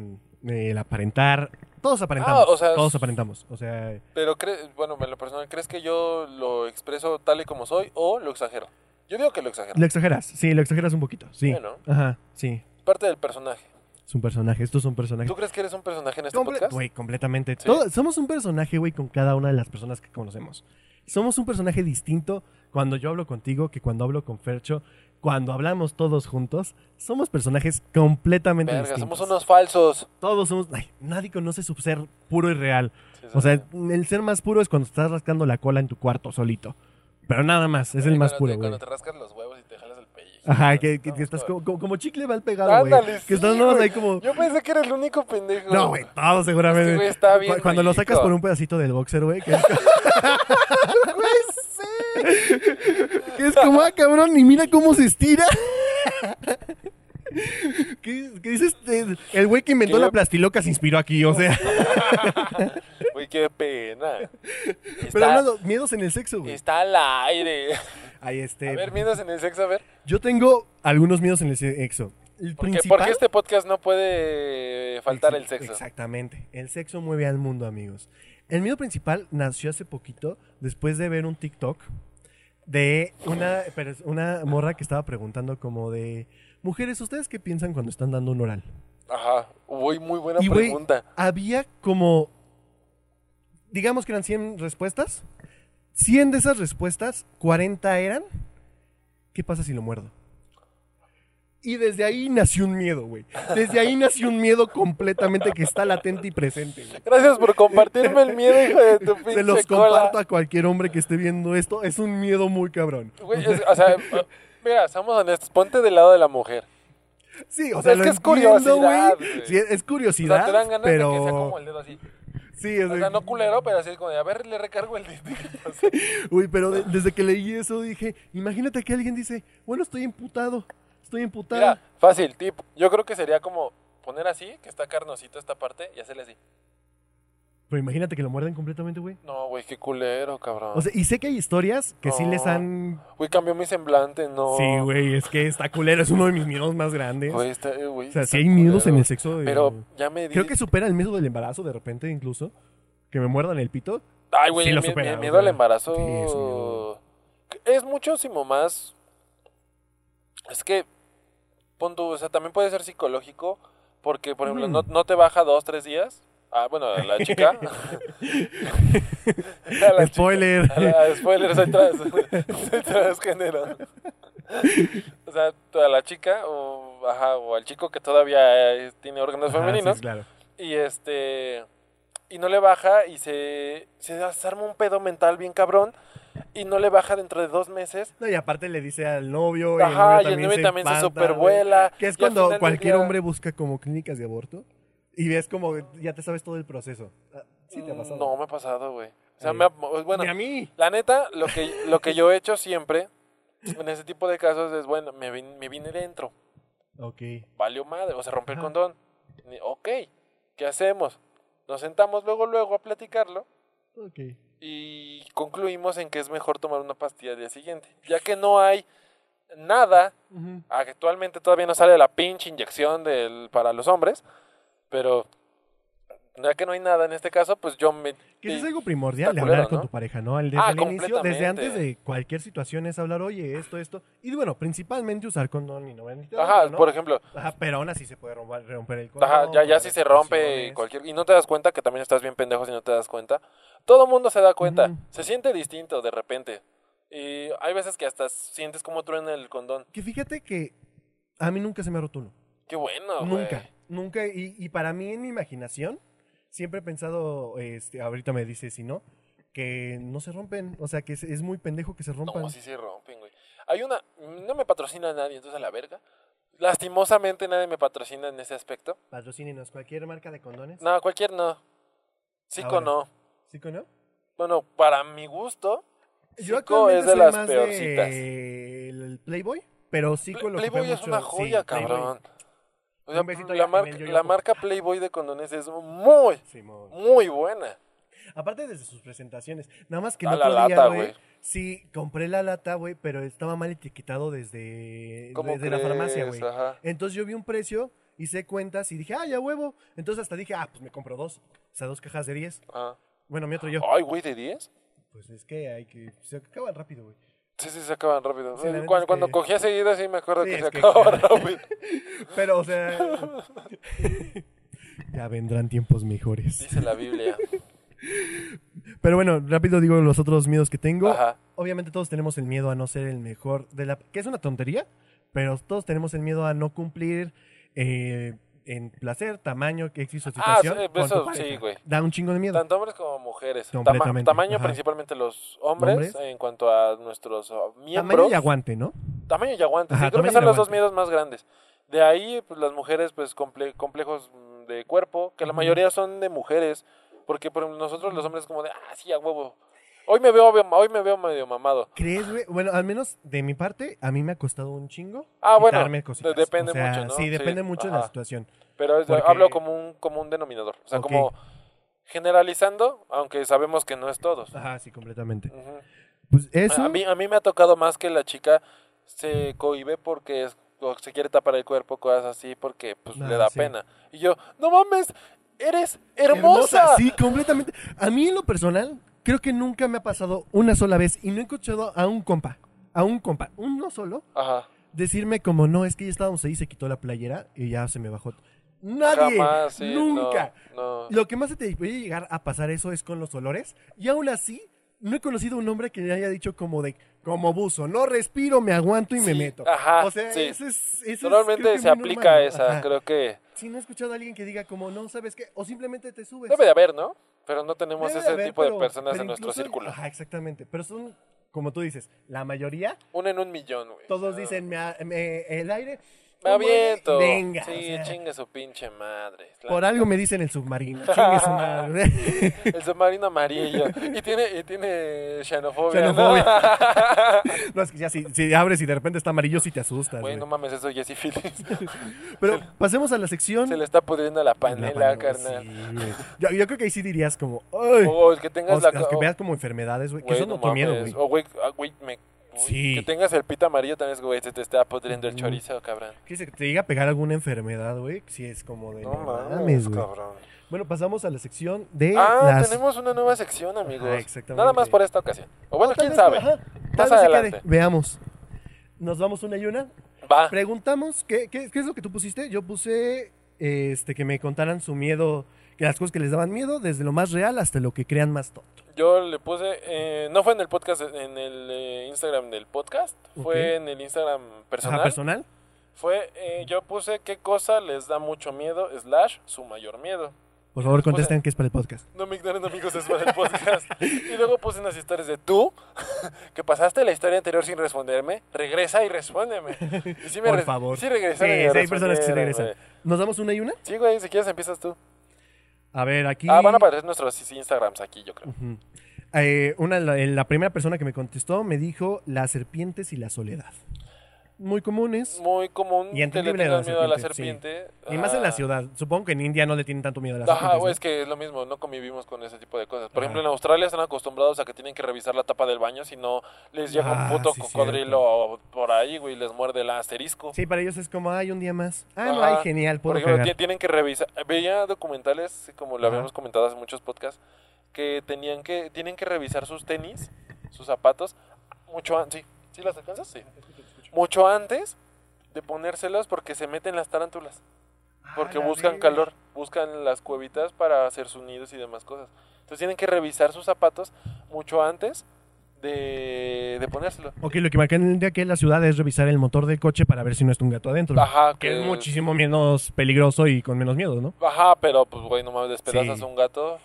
mm, el aparentar. Todos aparentamos. Ah, o sea, todos aparentamos. O sea, Pero, bueno, en lo personal, ¿crees que yo lo expreso tal y como soy o lo exagero? Yo digo que lo exagero. lo exageras. Sí, lo exageras un poquito. Sí. Bueno. Ajá, sí. Parte del personaje. Es un personaje. Estos son personajes. ¿Tú crees que eres un personaje en este Comple- podcast? Güey, completamente. Sí. Todo- somos un personaje, güey, con cada una de las personas que conocemos. Somos un personaje distinto cuando yo hablo contigo que cuando hablo con Fercho. Cuando hablamos todos juntos, somos personajes completamente Verga, distintos. somos unos falsos. Todos somos... ay, nadie conoce su ser puro y real. Sí, sí, O sea, sí. el ser más puro es cuando estás rascando la cola en tu cuarto solito. Pero nada más, es el más puro, te- güey. Cuando te rascas los huevos y te jalas el pellizco. Ajá, que, que- No, que estás no. como, como, como chicle mal pegado, güey. Ándale, Que estás sí, nada más güey. ahí como... Yo pensé que era el único pendejo. No, güey, todo seguramente. Este güey está bien Cu- Cuando lo sacas por un pedacito del boxer, güey, que [LAUGHS] es, que es como, ah, cabrón, y mira cómo se estira. [LAUGHS] ¿Qué, qué dices? El güey que inventó ¿Qué? la plastiloca se inspiró aquí, o sea. [LAUGHS] Güey, qué pena. Pero hablando, miedos en el sexo, güey. está al aire. Ahí este. A ver, miedos en el sexo, a ver. Yo tengo algunos miedos en el sexo. El Porque, principal. porque este podcast no puede faltar el sexo. Exactamente. El sexo mueve al mundo, amigos. El miedo principal nació hace poquito después de ver un TikTok de una, una morra que estaba preguntando como de... Mujeres, ¿ustedes qué piensan cuando están dando un oral? Ajá. Uy, muy buena Y, güey, pregunta. había como, digamos que eran 100 respuestas. 100 de esas respuestas, 40 eran, ¿qué pasa si lo muerdo? Y desde ahí nació un miedo, güey. Desde ahí nació un miedo completamente que está latente y presente, güey. Gracias por compartirme el miedo, hijo de tu pinche Se los cola. comparto a cualquier hombre que esté viendo esto. Es un miedo muy cabrón. Güey, es- o sea, mira, seamos honestos, ponte del lado de la mujer. Sí, o O sea, sea, es lo que es entiendo, curiosidad, güey. güey. Sí, es O sea, curiosidad, te dan ganas pero... de que sea como el dedo así. Sí, es O sea, no culero, pero así como de, a ver, le recargo el. [LAUGHS] O sea, Uy, pero de- desde que leí eso dije, imagínate que alguien dice, bueno, estoy imputado, estoy imputado. Mira, fácil, tip. Yo creo que sería como poner así, que está carnosito esta parte, y hacerle así. Pero imagínate que lo muerden completamente, güey. No, güey, qué culero, cabrón. O sea, y sé que hay historias que sí les han... Güey, cambió mi semblante, no. Sí, güey, es que está culero, es uno de mis miedos más grandes. Güey, está, eh, güey, o sea, sí hay miedos en el sexo. de- Pero ya me di... Creo que supera el miedo del embarazo de repente, incluso. Que me muerdan el pito. Ay, güey, sí mi- supera, mi- o miedo al embarazo... sí, es miedo. Es muchísimo más... Es que, pon tú, o sea, también puede ser psicológico, porque, por ejemplo, no, no te baja dos, tres días. Ah, bueno, a la chica... [LAUGHS] A la chica- Spoiler. a la- spoiler, soy trans. [LAUGHS] soy transgénero. O sea, a la chica o, ajá, o al chico que todavía eh, tiene órganos Ajá, femeninos sí, claro. y este y no le baja y se, se arma un pedo mental bien cabrón y no le baja dentro de dos meses. No, y aparte le dice al novio. Ajá, y el novio también se espanta, supervuela. Que es cuando cualquier día- hombre busca como clínicas de aborto. Y ves como ya te sabes todo el proceso. Ah, Sí te ha pasado. No me ha pasado, güey. O sea, Sí. me ha- bueno, a mí. la neta, lo que, lo que yo he hecho siempre en ese tipo de casos es, bueno, me, vin- me vine dentro. Ok. valió madre, o sea, rompió el condón. Ok, ¿qué hacemos? Nos sentamos luego, luego a platicarlo Ok. Y concluimos en que es mejor tomar una pastilla al día siguiente. Ya que no hay nada, actualmente todavía no sale la pinche inyección del, para los hombres, pero ya que no hay nada en este caso, pues yo me... Que es algo primordial de hablar culero, con ¿no? tu pareja, ¿no? Desde Ah, el inicio, desde antes de cualquier situación es hablar, oye, esto, esto. Y bueno, principalmente usar condón y no Ajá, ¿no? por ejemplo, Ajá, pero aún así se puede romper, romper el condón. Ajá, ya, ya si se rompe cualquier... Y no te das cuenta que también estás bien pendejo si no te das cuenta. Todo mundo se da cuenta. Se siente distinto de repente. Y hay veces que hasta sientes como truena el condón. Que fíjate que a mí nunca se me ha roto uno. Qué bueno, nunca, nunca. Y, y para mí, en mi imaginación, siempre he pensado, este, ahorita me dice si no, que no se rompen. O sea, que es, es muy pendejo que se rompan. No, sí se rompen, güey. Hay una... No me patrocina nadie, entonces a la verga. Lastimosamente nadie me patrocina en ese aspecto. Patrocínenos cualquier marca de condones. No, cualquier no. Cico Ahora. no. ¿Sí o no? Bueno, para mi gusto, Yo Cico es de las más peorcitas. de el Playboy, pero lo que Playboy es mucho- una sí, joya, Playboy. O sea, Un besito la, marca, la Playboy de condones es muy, Simón. muy buena. Aparte desde sus presentaciones. Nada más que A el la lata, güey. Sí, compré la lata, güey, pero estaba mal etiquetado desde, ¿Cómo desde la farmacia, güey. Entonces yo vi un precio, hice cuentas y dije, ah, ya huevo. Entonces hasta dije, ah, pues me compro dos. O sea, dos cajas de 10. Ajá. Bueno, mi otro yo. Ay, güey, ¿de 10? Pues es que hay que... Se acaban rápido, güey. Sí, sí, se acaban rápido. Sí, cuando cuando que- cogía seguida, sí me acuerdo Sí, que se que- acababan [LAUGHS] rápido. [LAUGHS] Pero, o sea... [LAUGHS] ya vendrán tiempos mejores. Dice la Biblia. Pero bueno, rápido digo los otros miedos que tengo. Ajá. Obviamente todos tenemos el miedo a no ser el mejor de la... Que es una tontería, pero todos tenemos el miedo a no cumplir eh, en placer, tamaño, éxito, Ah, situación. tu eso sí, güey. Da un chingo de miedo. Tanto hombres como mujeres. Tama- tamaño ajá. principalmente los hombres, Hombres. en cuanto a nuestros uh, miembros. Tamaño y aguante, ¿no? Tamaño y aguante. Ajá, sí, creo que son los dos miedos más grandes. De ahí, pues las mujeres, pues comple- complejos mm, de cuerpo, que la mayoría son de mujeres. Porque por nosotros los hombres como de, ah, sí, a huevo. Hoy me veo, hoy me veo medio mamado. ¿Crees, güey? Bueno, al menos de mi parte, a mí me ha costado un chingo. Ah, bueno, cositas. de- depende O sea, mucho, ¿no? Sí, depende Sí, mucho de la situación. Pero es- Porque- hablo como un, como un denominador. O sea, como generalizando, aunque sabemos que no es todos. Ajá, sí, completamente. Pues eso... A mí, a mí me ha tocado más que la chica se cohibe porque es- se quiere tapar el cuerpo, cosas así, porque pues Ah, le da sí. pena. Y yo, no mames, eres hermosa. Sí, completamente. A mí en lo personal, creo que nunca me ha pasado una sola vez y no he escuchado a un compa, a un compa, uno solo, Ajá. decirme como no, es que ya estábamos ahí, se quitó la playera y ya se me bajó. Nadie, Jamás, sí, nunca. No, no. Lo que más se te puede llegar a pasar eso es con los olores. Y aún así, no he conocido un hombre que me haya dicho como de, como buzo, no respiro, me aguanto y me meto. ajá, o sea, sí. eso es... eso es, Normalmente se aplica normal. esa, Ajá. creo que Sí, no he escuchado a alguien que diga como, no, ¿sabes qué? O simplemente te subes. debe de haber, ¿no? Pero no tenemos Debe ese haber, tipo de personas en nuestro incluso- círculo. Ajá, exactamente. Pero son, como tú dices, la mayoría, Uno en un millón, güey. todos dicen, me, a- me- el aire... Me aviento. Venga. Sí, o sea, chingue su pinche madre. Por algo me dicen el submarino. Chingue su madre. [LAUGHS] El submarino amarillo. Y tiene, y tiene xenofobia. ¿no? Xenofobia. [LAUGHS] no, es que ya si, si abres y de repente está amarillo, sí te asustas. Güey, no mames, eso Jessy Phillips. [LAUGHS] Pero pasemos a la sección... Se le está pudriendo la La panela, carnal. sí, yo, yo creo que ahí sí dirías como... "Ay". O el que tengas O la... sea, que o- veas como enfermedades, güey. Que eso no no te miedo, güey. O güey, ah, güey, me... Sí. Que tengas el pito amarillo también es, güey, se te está pudriendo el chorizo, cabrón. Que se te llega a pegar alguna enfermedad, güey. Sí es como de... No mames, güey. cabrón. Bueno, pasamos a la sección de Ah, las... tenemos una nueva sección, amigos. Ajá, exactamente. Nada más por esta ocasión. O bueno, quién sabe. ajá, Más adelante. Veamos. Nos vamos una y una. Va. Preguntamos, ¿qué, qué, qué es lo que tú pusiste? Yo puse este, que me contaran su miedo, que las cosas que les daban miedo, desde lo más real hasta lo que crean más tonto. Yo le puse, eh, no fue en el podcast, en el eh, Instagram del podcast, fue en el Instagram personal. Ajá, personal. Fue, eh, yo puse qué cosa les da mucho miedo, slash, su mayor miedo. Por favor, contesten que es para el podcast. No me ignoren amigos, es para el podcast. [LAUGHS] y luego puse unas historias de tú, [LAUGHS] que pasaste la historia anterior sin responderme, regresa y respóndeme. Y sí me Por favor. Sí Sí, regresaron sí, hay personas que sí respondieron, regresan. ¿Nos damos una y una? Sí, güey, si quieres empiezas tú. A ver, aquí... Ah, van a aparecer nuestros Instagrams aquí, yo creo. Eh, una, la, la primera persona que me contestó me dijo las serpientes y la soledad. Muy comunes. Muy común Y le entendible la miedo a la serpiente, serpiente. Y más en la Ah. ciudad. Supongo que en India no le tienen tanto miedo a las Ajá, serpientes. güey, ¿no? es que es lo mismo, no convivimos con ese tipo de cosas. Por Ajá. ejemplo, en Australia están acostumbrados a que tienen que revisar la tapa del baño, si no les llega Ah, un puto sí, cocodrilo por ahí, güey, y les muerde el asterisco. Sí, para ellos es como, hay un día más. Ah, no, Ajá. hay genial, Por ejemplo, cagar. tienen que revisar. Veía documentales, como lo Ajá. habíamos comentado hace muchos podcasts, que tenían que tienen que revisar sus tenis, sus zapatos, mucho antes. ¿Sí? ¿Sí las alcanzas? Sí. Mucho antes de ponérselos porque se meten las tarántulas. Porque Ah, la buscan calor, buscan las cuevitas para hacer sus nidos y demás cosas. Entonces tienen que revisar sus zapatos mucho antes de, de ponérselo. Ok, lo que marca en el día que en la ciudad es revisar el motor del coche para ver si no está un gato adentro. Ajá, Que que es muchísimo menos peligroso y con menos miedo, ¿no? Ajá, pero pues güey, no mames, despedazas Sí. un gato.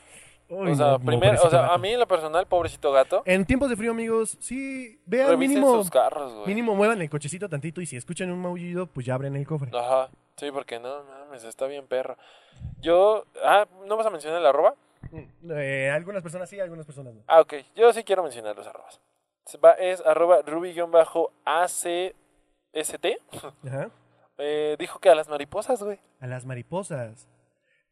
Uy, o sea, no, primero, o sea, a mí en lo personal, pobrecito gato, En tiempos de frío, amigos, sí, vean, mínimo, sus carros, güey. mínimo muevan el cochecito tantito y si escuchan un maullido, pues ya abren el cofre. Ajá, sí, porque no mames, está bien perro. Yo, ah, ¿no vas a mencionar el arroba? Mm, eh, algunas personas sí, algunas personas no. Ah, ok, yo sí quiero mencionar los arrobas. Va- Es arroba ruby-acst. Ajá. Eh, dijo que a las mariposas, güey. A las mariposas.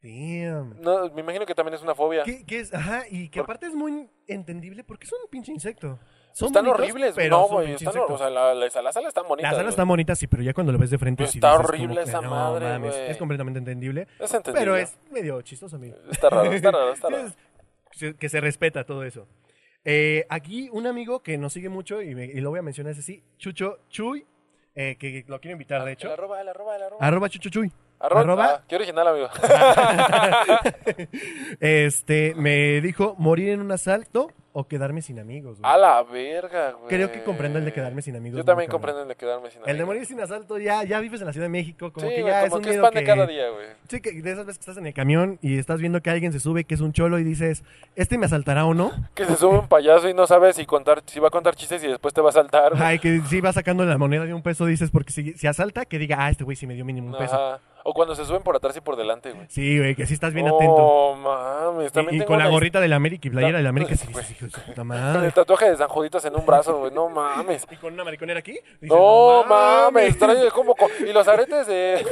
Damn. No, me imagino que también es una fobia. ¿Qué, qué es? Ajá, y que Por- aparte es muy entendible porque son un pinche insecto. Son están bonitos, horribles, pero no, son güey. pinche Están, hor- insectos. o sea, la, la, la sala está bonita. Las alas están bonitas, sí, pero ya cuando lo ves de frente Pero sí está dices horrible como que, esa no madre, mames, güey. Es completamente entendible. Es entendible. Pero es medio chistoso, amigo. Está raro, está raro, está [LAUGHS] raro. Es- que se respeta todo eso. Eh, aquí un amigo que nos sigue mucho y, me- y lo voy a mencionar ese sí, Chucho Chuy, eh, que quiero invitar de hecho. Arroba, el arroba, el arroba. Arroba Chucho Chuy. Arroba, arroba- ah, qué original, amigo. [LAUGHS] Este, me dijo morir en un asalto o quedarme sin amigos. güey. A la verga, güey. Creo que comprendo el de quedarme sin amigos. Yo también comprendo el de quedarme sin El de amigos. morir sin asalto, ya, ya vives en la Ciudad de México, como sí, que güey, ya como es un que es pan que... de cada día, güey. Sí, que de esas veces que estás en el camión y estás viendo que alguien se sube, que es un cholo y dices, ¿este me asaltará o no? Que se sube un payaso y no sabe si contar, si va a contar chistes y después te va a saltar. güey. Ay, que si va sacando la moneda de un peso, dices, porque si, si asalta, que diga, ah, este güey sí me dio mínimo un peso. O cuando se suben por atrás y por delante, güey. Sí, güey, que sí estás bien atento. Oh, mames. También Y, con la gorrita de la América y playera No, de la América, sí, de su puta Con el tatuaje de San Juditas en un brazo, güey. No mames. [LAUGHS] Y con una mariconera aquí. dices, No mames, como co- y los aretes de,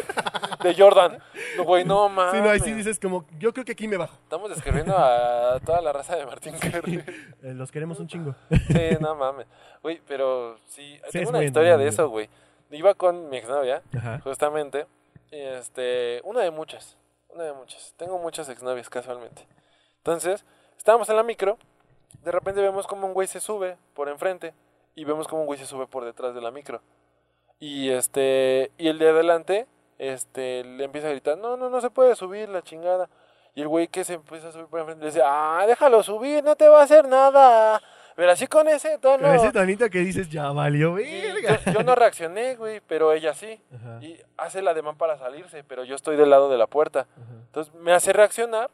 de Jordan. No, Güey, no mames. [LAUGHS] Sí, no, ahí sí dices como, yo creo que aquí me bajo. Estamos describiendo a toda la raza de Martín Kerry. [LAUGHS] Eh, los queremos un chingo. Sí, no mames. Güey, pero sí, Sí, tengo una historia de eso, güey. Iba con mi exnovia, Ajá. justamente, este, una de muchas. Una de muchas. Tengo muchas exnovias casualmente. Entonces, estábamos en la micro. De repente vemos como un güey se sube por enfrente. Y vemos como un güey se sube por detrás de la micro. Y este. Y el de adelante. Este. Le empieza a gritar. No, no, no se puede subir la chingada. Y el güey que se empieza a subir por enfrente le dice. Ah, déjalo subir, no te va a hacer nada. Pero así con ese tono. Con ese tonito que dices, ya valió verga. yo, yo no reaccioné, güey, pero ella sí. Ajá, Y hace el ademán para salirse, pero yo estoy del lado de la puerta. ajá, Entonces me hace reaccionar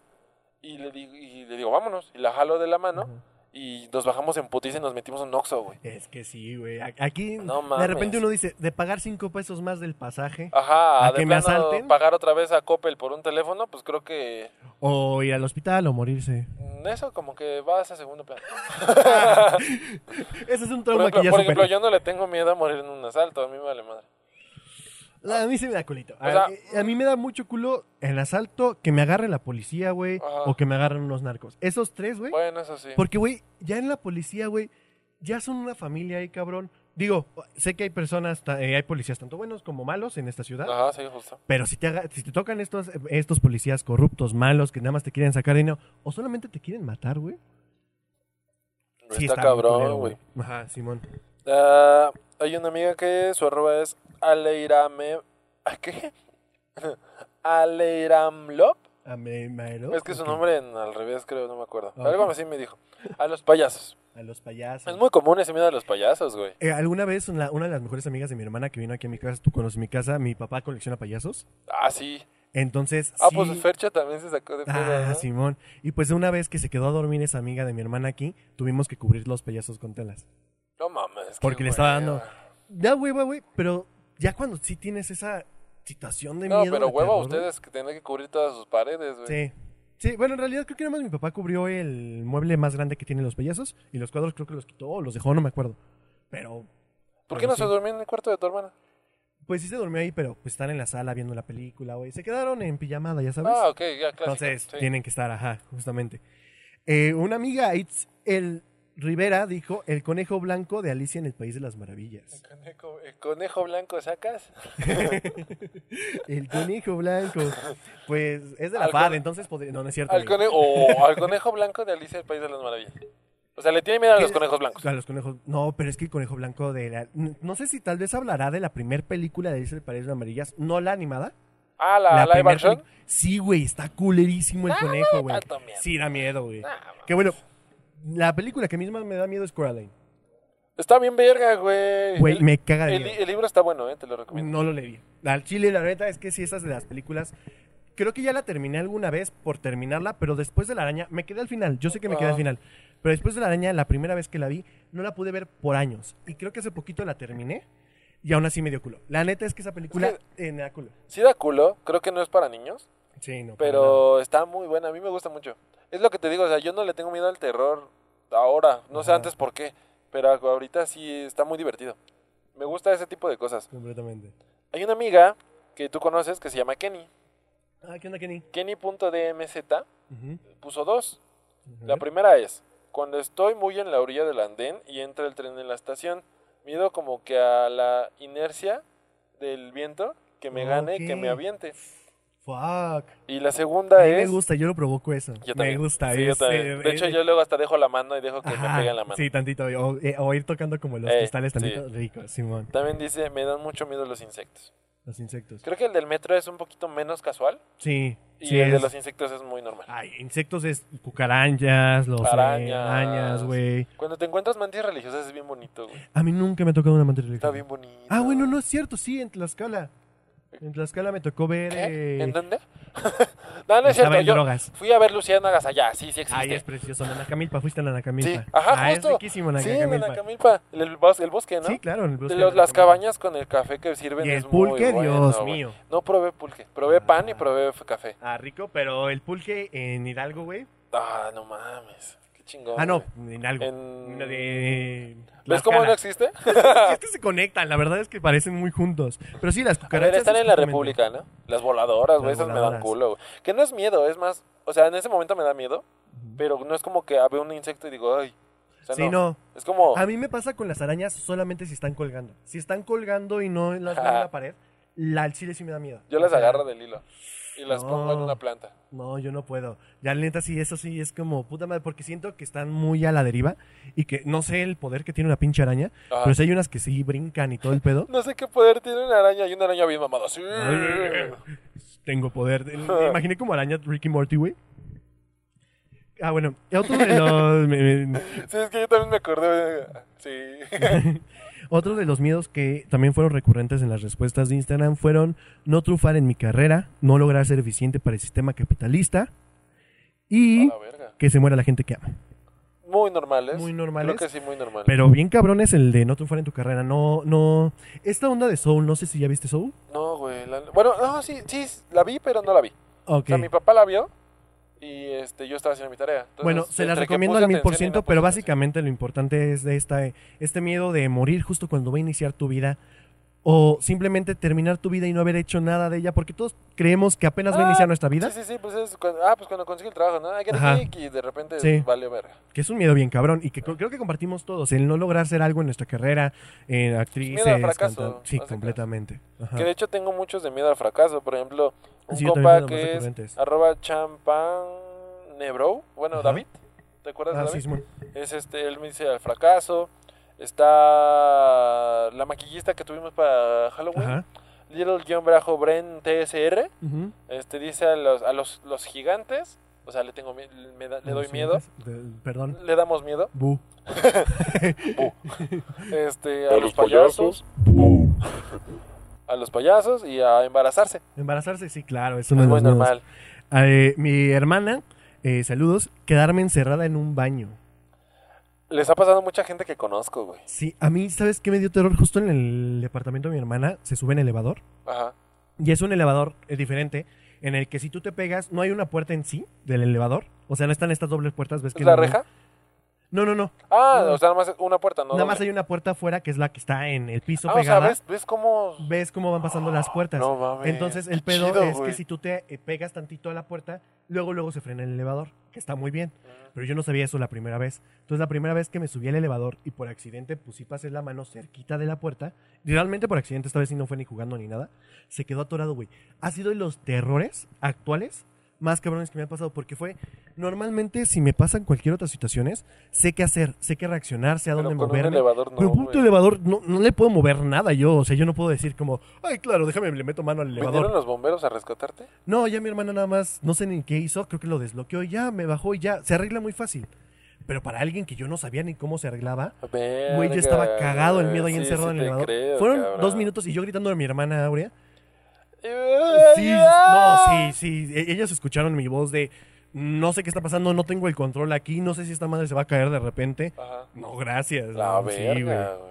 y le digo, y le digo vámonos. Y la jalo de la mano ajá. Y nos bajamos en putiza y nos metimos en un Oxxo, güey. Es que sí, güey. Aquí, No de repente uno dice, de pagar cinco pesos más del pasaje Ajá, ¿A de que me plano, asalten? pagar otra vez a Coppel por un teléfono, pues creo que o ir al hospital o morirse. mm, eso como que va a ese segundo plano. [LAUGHS] [LAUGHS] Ese es un Por trauma ejemplo, que ya por ejemplo, yo no le tengo miedo a morir en un asalto, a mí me vale madre. A mí se me da culito. A, O sea- eh, a mí me da mucho culo el asalto, que me agarre la policía, güey, o que me agarren unos narcos. Esos tres, güey. Bueno, eso sí. Porque, güey, ya en la policía, güey, ya son una familia ahí, cabrón. Digo, sé que hay personas, eh, hay policías tanto buenos como malos en esta ciudad. Ajá, sí, justo. Pero si te, haga- si te tocan estos, estos policías corruptos, malos, que nada más te quieren sacar dinero, o solamente te quieren matar, güey. Sí está, cabrón, güey. Ajá, Simón. Ah, hay una amiga que su arroba es Aleirame... ¿a ¿Qué? Aleiramlop. Es que su nombre en al revés, creo, no me acuerdo. Algo así me dijo. A los payasos. A los payasos. Es muy común ese miedo a los payasos, güey. Eh, alguna vez una, una de las mejores amigas de mi hermana que vino aquí a mi casa, tú conoces mi casa, mi papá colecciona payasos. Ah, sí. Entonces, Ah, sí- pues Fercha también se sacó de pedo, Ah, ¿no? Simón. Y pues una vez que se quedó a dormir esa amiga de mi hermana aquí, tuvimos que cubrir los payasos con telas. No mames. Porque le estaba hueva. dando- Ya, hueva, güey, pero ya cuando sí tienes esa situación de No, miedo. pero de huevo a terror, güey. ustedes que tienen que cubrir todas sus paredes, güey. Sí. Sí, bueno, en realidad creo que nada más mi papá cubrió el mueble más grande que tienen los payasos y los cuadros creo que los quitó o los dejó, no me acuerdo. Pero, ¿Por qué no sí. se durmió en el cuarto de tu hermana? pues sí se durmió ahí, pero pues están en la sala viendo la película, güey. Se quedaron en pijamada, ya sabes. Ah, ok, ya, claro. Entonces tienen que estar, ajá, justamente. Eh, una amiga, Itz, el Rivera, dijo el conejo blanco de Alicia en el País de las Maravillas. ¿El conejo, el conejo blanco sacas? [LAUGHS] El conejo blanco. Pues es de la FAD, entonces podría... No, no es cierto. Al conejo, o al conejo blanco de Alicia el País de las Maravillas. O sea, le tiene miedo a los ¿Qué? conejos blancos. A los conejos. No, pero es que el conejo blanco de la... No sé si tal vez hablará de la primer película de Alicia en el País de las Maravillas, no la animada. Ah, la, action. peli- Sí, güey, está culerísimo el Ah, conejo, güey. miedo. Sí, da miedo, güey. Ah, Que bueno, la película que a mí más me da miedo es Coraline. Está bien verga, güey. Güey, El- me caga de el, miedo. el libro está bueno, eh, te lo recomiendo. No lo leí. Al chile, la neta es que sí, esas de las películas. Creo que ya la terminé alguna vez por terminarla, pero después de la araña, me quedé al final. Yo sé que me quedé al Ah. final. Pero después de la araña, la primera vez que la vi, no la pude ver por años. Y creo que hace poquito la terminé. Y aún así me dio culo. La neta es que esa película Es eh, me da culo. Sí da culo, creo que no es para niños, Sí, no. pero está muy buena, a mí me gusta mucho. Es lo que te digo, o sea, yo no le tengo miedo al terror ahora, no sé antes por qué, pero ahorita sí está muy divertido. Me gusta ese tipo de cosas. Completamente. Hay una amiga que tú conoces que se llama Kenny. Ah, ¿qué onda, Kenny? Kenny.dmz Ujú. puso dos. La primera es, cuando estoy muy en la orilla del andén y entra el tren en la estación, miedo como que a la inercia del viento que me gane y que me aviente. Fuck. Y la A segunda mí me es... gusta, yo lo provoco eso. Yo me también. gusta. Sí, yo es, también. eh, De hecho, eh, yo luego hasta dejo la mano y dejo que me Ajá, peguen la mano. Sí, tantito. O, eh, o ir tocando como los cristales sí. tantito rico, Simón. También dice, me dan mucho miedo los insectos. Los insectos. Creo que el del metro es un poquito menos casual Sí, y sí el de es. los insectos es muy normal. Ay, insectos es cucarachas, los Arañas. arañas, güey. Cuando te encuentras mantis religiosas es bien bonito, güey. A mí nunca me ha tocado una mantis religiosa. Está bien bonito. Ah, bueno, no es cierto, sí, en Tlaxcala. En Tlaxcala me tocó ver... ¿Qué? eh, ¿En dónde? [LAUGHS] no, no es cierto. en Yo drogas. fui a ver Luciérnagas allá. Sí, sí existe. Ay, es precioso. La Nacamilpa, fuiste a la Sí, ajá, ah, justo. es riquísimo la sí, en Nacamilpa. Nacamilpa. El, el bos- el bosque, ¿no? Sí, claro. En el bosque los- las cabañas con el café que sirven Y el es pulque, muy Dios bueno, mío. No probé pulque. Probé pan y Ah. probé café. Ah, rico, pero el pulque en Hidalgo, güey. Ah, no mames. Chingón. Ah, no, en Hidalgo. En- de... ¿Ves cómo no existe? [LAUGHS] es que se [LAUGHS] conectan, la verdad es que parecen muy juntos. Pero sí, las ver, cucarachas... están en la. República, ¿no? Las voladoras, güey, esas me dan culo, güey. Que no es miedo, es más... O sea, en ese momento me da miedo, pero no es como que veo un insecto y digo, ay... O sea, Sí, no. Es como... A mí me pasa con las arañas solamente si están colgando. Si están colgando y no las veo en la pared, la al chile sí me da miedo. Yo O las sea, agarro del hilo. Y las No. pongo en una planta. No, yo no puedo. Ya neta sí, eso sí es como puta madre, porque siento que están muy a la deriva y que no sé el poder que tiene una pinche araña, Ajá. pero sí hay unas que sí brincan y todo el pedo. [LAUGHS] No sé qué poder tiene una araña y una araña bien mamada. Sí. Tengo poder. [LAUGHS] Me imaginé como araña Ricky Morty, güey. Ah, bueno, otro [LAUGHS] de los Sí, es que yo también me acordé. Sí. Otro de los miedos que también fueron recurrentes en las respuestas de Instagram fueron no triunfar en mi carrera, no lograr ser eficiente para el sistema capitalista y que se muera la gente que ama. Muy normales. Muy normales. Creo que sí, muy normales. Pero bien cabrón es el de no triunfar en tu carrera. No, no. Esta onda de Soul, no sé si ya viste Soul. No, güey. la- Bueno, no, sí, sí, la vi, pero no la vi. Ok. O sea, mi papá la vio y este, yo estaba haciendo mi tarea. Entonces, Bueno, se las recomiendo al mil por ciento, pero atención. básicamente lo importante es de esta, este miedo de morir justo cuando va a iniciar tu vida o simplemente terminar tu vida y no haber hecho nada de ella, porque todos creemos que apenas va a Ah, iniciar nuestra vida, Sí, sí, sí, pues es cuando, ah, pues cuando consigue el trabajo, ¿no? Ajá. gig, y de repente Sí. vale verga. que es un miedo bien cabrón y que creo que compartimos todos, el no lograr ser algo en nuestra carrera, en actrices, Miedo al fracaso, sí, completamente. Ajá. Que de hecho tengo muchos de miedo al fracaso. Por ejemplo, un Sí, compa que es arroba champan nebro. Bueno, Ajá. David. ¿Te acuerdas Ah, de sí, David? Simón. Es este, él me dice al fracaso. Está la maquillista que tuvimos para Halloween. Ajá. Little-Bren TSR. Ujú. Este dice a los, a los, los gigantes. O sea, le tengo me da- le doy miedo. de- perdón. Le damos miedo. Bu. [LAUGHS] Este, a, los payasos. A los payasos y a embarazarse. Embarazarse, sí, claro, es Es muy los miedos. normal. Eh, mi hermana, eh, saludos, quedarme encerrada en un baño. Les ha pasado a mucha gente que conozco, güey. Sí, a mí, ¿sabes qué me dio terror? Justo en el departamento de mi hermana se sube en elevador Ajá. y es un elevador eh, diferente en el que si tú te pegas, no hay una puerta en sí del elevador. O sea, no están estas dobles puertas, ¿ves que ¿Es la no- reja? No, no, no. Ah, No. o sea, nada más una puerta, ¿no? Nada más hay una puerta afuera que es la que está en el piso Ah, o sea, pegada. ¿ves, ves cómo...? ves cómo van pasando las puertas. No mames. Entonces el pedo chido, es güey. que si tú te eh, pegas tantito a la puerta, luego luego se frena el elevador, que está muy bien. Pero yo no sabía eso la primera vez. Entonces la primera vez que me subí al elevador y por accidente pues sí pasé la mano cerquita de la puerta, y realmente por accidente esta vez sí no fue ni jugando ni nada, se quedó atorado, güey. Ha sido de los terrores actuales más cabrones que me han pasado porque fue normalmente si me pasan cualquier otra situaciones, sé qué hacer, sé qué reaccionar, sé a Pero dónde un moverme. elevador no, Pero un punto güey. elevador no, no le puedo mover nada yo, o sea, yo no puedo decir como, ay, claro, déjame, le meto mano al ¿Vinieron elevador. los bomberos a rescatarte? No, ya mi hermana nada más, no sé ni qué hizo, creo que lo desbloqueó y ya, me bajó y ya, se arregla muy fácil. Pero para alguien que yo no sabía ni cómo se arreglaba, güey, yo estaba cagado el miedo ahí sí, encerrado sí en el elevador. creo, Fueron cabrón. dos minutos y yo gritando a mi hermana Aurea. Sí, no, sí, sí, e- ellos escucharon mi voz de, no sé qué está pasando, no tengo el control aquí, no sé si esta madre se va a caer de repente. Ajá. No, gracias. La no, sí, verga, güey.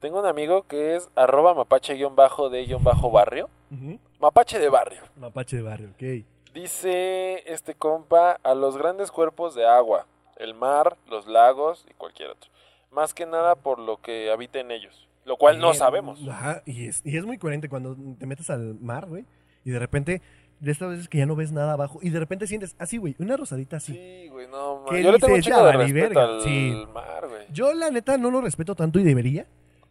Tengo un amigo que es arroba mapache-de-barrio. Ujú. Mapache de barrio. Mapache de barrio, ok. Dice este compa a los grandes cuerpos de agua, el mar, los lagos y cualquier otro. Más que nada por lo que habita en ellos. Lo cual no sabemos. Ajá, y es, y es muy coherente cuando te metes al mar, güey, y de repente, de estas veces que ya no ves nada abajo, y de repente sientes así, güey, una rosadita así. Sí, güey, no ¿Qué mames. Yo le tengo un de respeto al Sí. mar, güey. Yo, la neta, no lo respeto tanto y debería,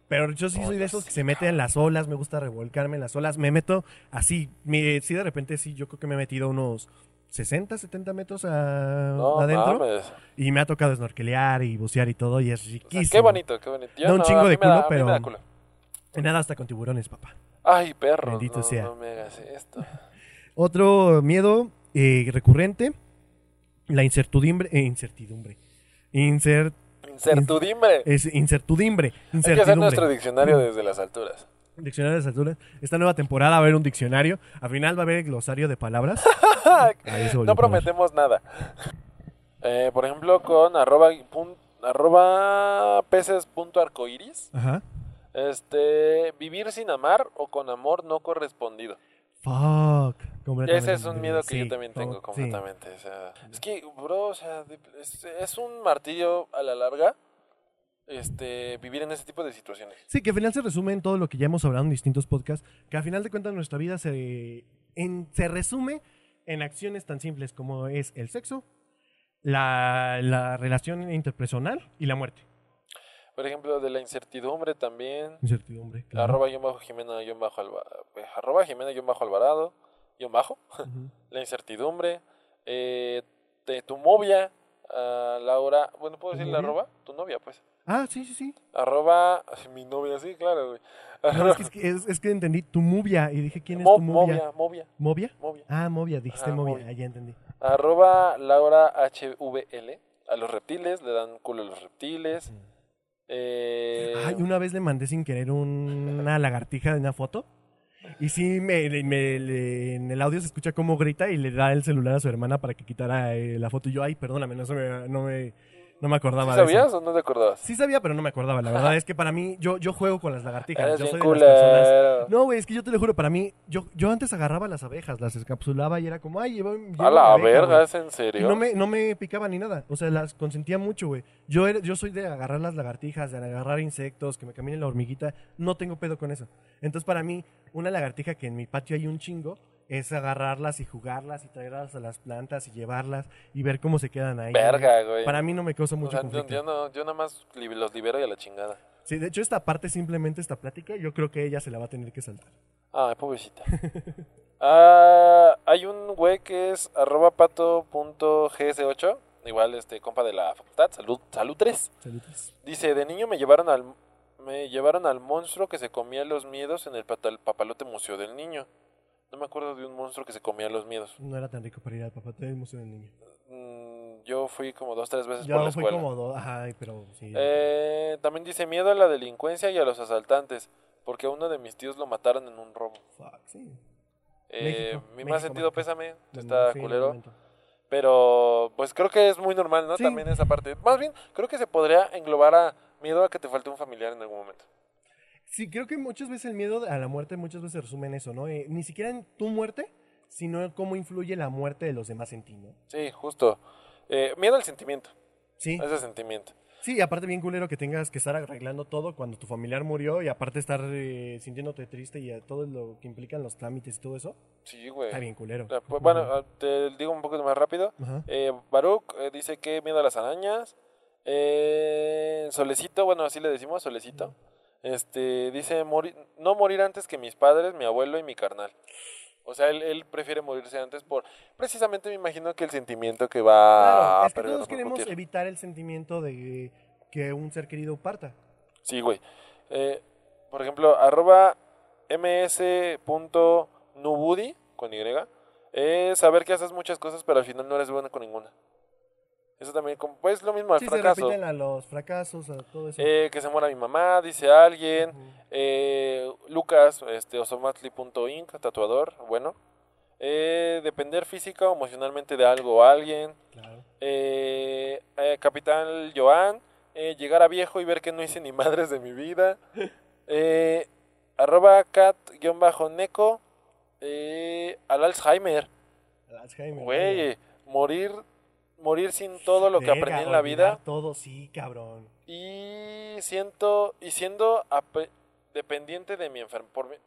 pero yo sí soy de esos que se meten en las olas, me gusta revolcarme en las olas, me meto así, me, sí, de repente sí, yo creo que me he metido unos 60, 70 metros a- No adentro, mames. y me ha tocado snorkelear y bucear y todo, y es O sea, riquísimo. qué bonito, qué bonito. Yo Da un no, chingo de da- culo, a mí me pero- da culo. Nada hasta con tiburones, papá. Ay, perro. Bendito no, sea. No me hagas esto. [LAUGHS] Otro miedo eh, recurrente, la incertidumbre, eh, incertidumbre, Incer- Incertidumbre. es incertidumbre, Hay que hacer nuestro incertidumbre. diccionario desde las alturas. Diccionario de las alturas. Esta nueva temporada va a haber un diccionario. Al final va a haber el glosario de palabras. [LAUGHS] No prometemos nada. Eh, por ejemplo, con arroba, pun- arroba peces punto arcoiris. Ajá. Este, vivir sin amar o con amor no correspondido. Fuck. Ese es un miedo que Sí, yo también tengo sí. completamente. o sea, es que, bro, o sea, de- es, es un martirio a la larga este, vivir en ese tipo de situaciones. Sí, que al final se resume en todo lo que ya hemos hablado en distintos podcasts, que al final de cuentas nuestra vida se, en- se resume en acciones tan simples como es el sexo, la, la relación interpersonal y la muerte. Por ejemplo, de la incertidumbre también. Incertidumbre. claro. Arroba yo bajo Jimena yo bajo eh, arroba Jimena yo bajo Alvarado. guion bajo, [LAUGHS] la incertidumbre, eh, de tu novia, ah, Laura, bueno, ¿puedo ¿Tu decir la arroba? Tu novia, pues. Ah, sí, sí, sí. Arroba, mi novia, sí, claro, güey. No, es, que, es, que, es- es que entendí tu movia y dije, ¿quién es tu movia? Movia, Movia. Ah, movia, dijiste Ajá, movia. Ah, ya entendí. Arroba Laura HVL. A los reptiles, le dan culo a los reptiles. Eh, Ay, una vez le mandé sin querer un- una lagartija de una foto. Y sí, me, le- en el audio se escucha cómo grita y le da el celular a su hermana para que quitara eh, la foto. Y yo, ay, perdóname, no, se no, me, no me acordaba ¿sí de eso. sabías o no te acordabas? Sí sabía, pero no me acordaba. La verdad [LAUGHS] es que para mí, yo, yo juego con las lagartijas. Eres yo soy de las personas. No, güey, es que yo te lo juro, para mí, yo, yo antes agarraba las abejas, las encapsulaba y era como, ay, llevo, llevo A la abeja, verga, güey". ¿es en Y serio? no me, no me picaba ni nada. O sea, las consentía mucho, güey. Yo, era- yo soy de agarrar las lagartijas, de agarrar insectos, que me camine la hormiguita. No tengo pedo con eso. Entonces, para mí, una lagartija que en mi patio hay un chingo, es agarrarlas y jugarlas y traerlas a las plantas y llevarlas y ver cómo se quedan ahí. Verga, güey. Para mí no me causa O mucho sea, yo, conflicto. yo no, yo nada más los libero y a la chingada. Sí, de hecho, esta parte, simplemente esta plática, yo creo que ella se la va a tener que saltar. Ay, pobrecita. [LAUGHS] Ah, hay un güey que es arroba pato.gs8. Igual, este, compa de la facultad. Salud, salud 3. Saludos. Dice, de niño me llevaron al me llevaron al monstruo que se comía los miedos en el papalote museo del niño. No me acuerdo de un monstruo que se comía los miedos. No era tan rico para ir al papá del museo del niño. Mm, yo fui como dos, tres veces por Yo la fui escuela. como dos, ajá, pero sí. Eh, también dice miedo a la delincuencia y a los asaltantes, porque a uno de mis tíos lo mataron en un robo. Fuck, sí. Eh, México, mi México, más sentido México. pésame, está sí, culero. Pero pues creo que es muy normal, ¿no? Sí. También esa parte. Más bien, creo que se podría englobar a miedo a que te falte un familiar en algún momento. Sí, creo que muchas veces el miedo a la muerte muchas veces se resume en eso, ¿no? Eh, ni siquiera en tu muerte, sino en cómo influye la muerte de los demás en ti, ¿no? Sí, justo. Eh, miedo al sentimiento, Sí, a ese sentimiento. sí, y aparte bien culero que tengas que estar arreglando todo cuando tu familiar murió y aparte estar eh, sintiéndote triste y a todo lo que implican los trámites y todo eso, Sí, güey. está bien culero. Eh, pues, bueno, te digo un poquito más rápido. Eh, Baruch eh, dice que miedo a las arañas. Eh, Solecito, bueno, así le decimos, Solecito. Este, dice morir, no morir antes que mis padres, mi abuelo y mi carnal. O sea, él, él prefiere morirse antes por, precisamente me imagino que el sentimiento que va Claro, a es que todos queremos evitar el sentimiento de que un ser querido parta. Sí, güey. Eh, por ejemplo, arroba ms.nubudi, con Y, es saber que haces muchas cosas, pero al final no eres bueno con ninguna. Eso también, como- pues lo mismo al Sí, se fracaso. repiten a los fracasos, a todo eso. Eh, que se muera mi mamá, dice alguien. Ujú. Eh, Lucas, este, osomatli.inc, tatuador, bueno. Eh, depender física o emocionalmente de algo o alguien. Claro. Eh, Capitán Joan, llegar a viejo y ver que no hice ni madres de mi vida. [LAUGHS] Arroba cat-neco, al Alzheimer. Alzheimer. Güey, morir, morir sin todo lo que aprendí en la vida. Todo, sí, cabrón. Y siento, y siendo dependiente de mi enfermedad.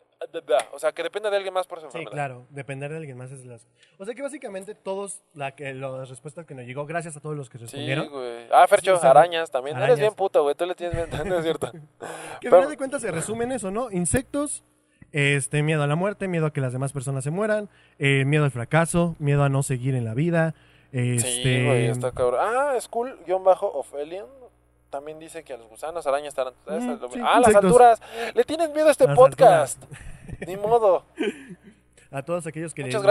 O sea, que dependa de alguien más por su Sí, enfermedad. claro, depender de alguien más es las... O sea que básicamente todos, la que, las respuestas que nos llegó, gracias a todos los que Sí, respondieron, güey. Ah, Fercho, Sí, arañas también. arañas. Eres bien puto, güey. Tú le tienes bien, [LAUGHS] no es cierto. [LAUGHS] que al final de cuentas se resumen eso, ¿no? Insectos, este, miedo a la muerte, miedo a que las demás personas se mueran, eh, miedo al fracaso, miedo a no seguir en la vida, este... Sí, güey, está cabrón. Ah, School-Ophelian también dice que a los gusanos, arañas, tarantulas. Mm, sí, ah, las alturas. Le tienes miedo a este Las podcast. Ni [LAUGHS] modo. A todos aquellos que, Muchas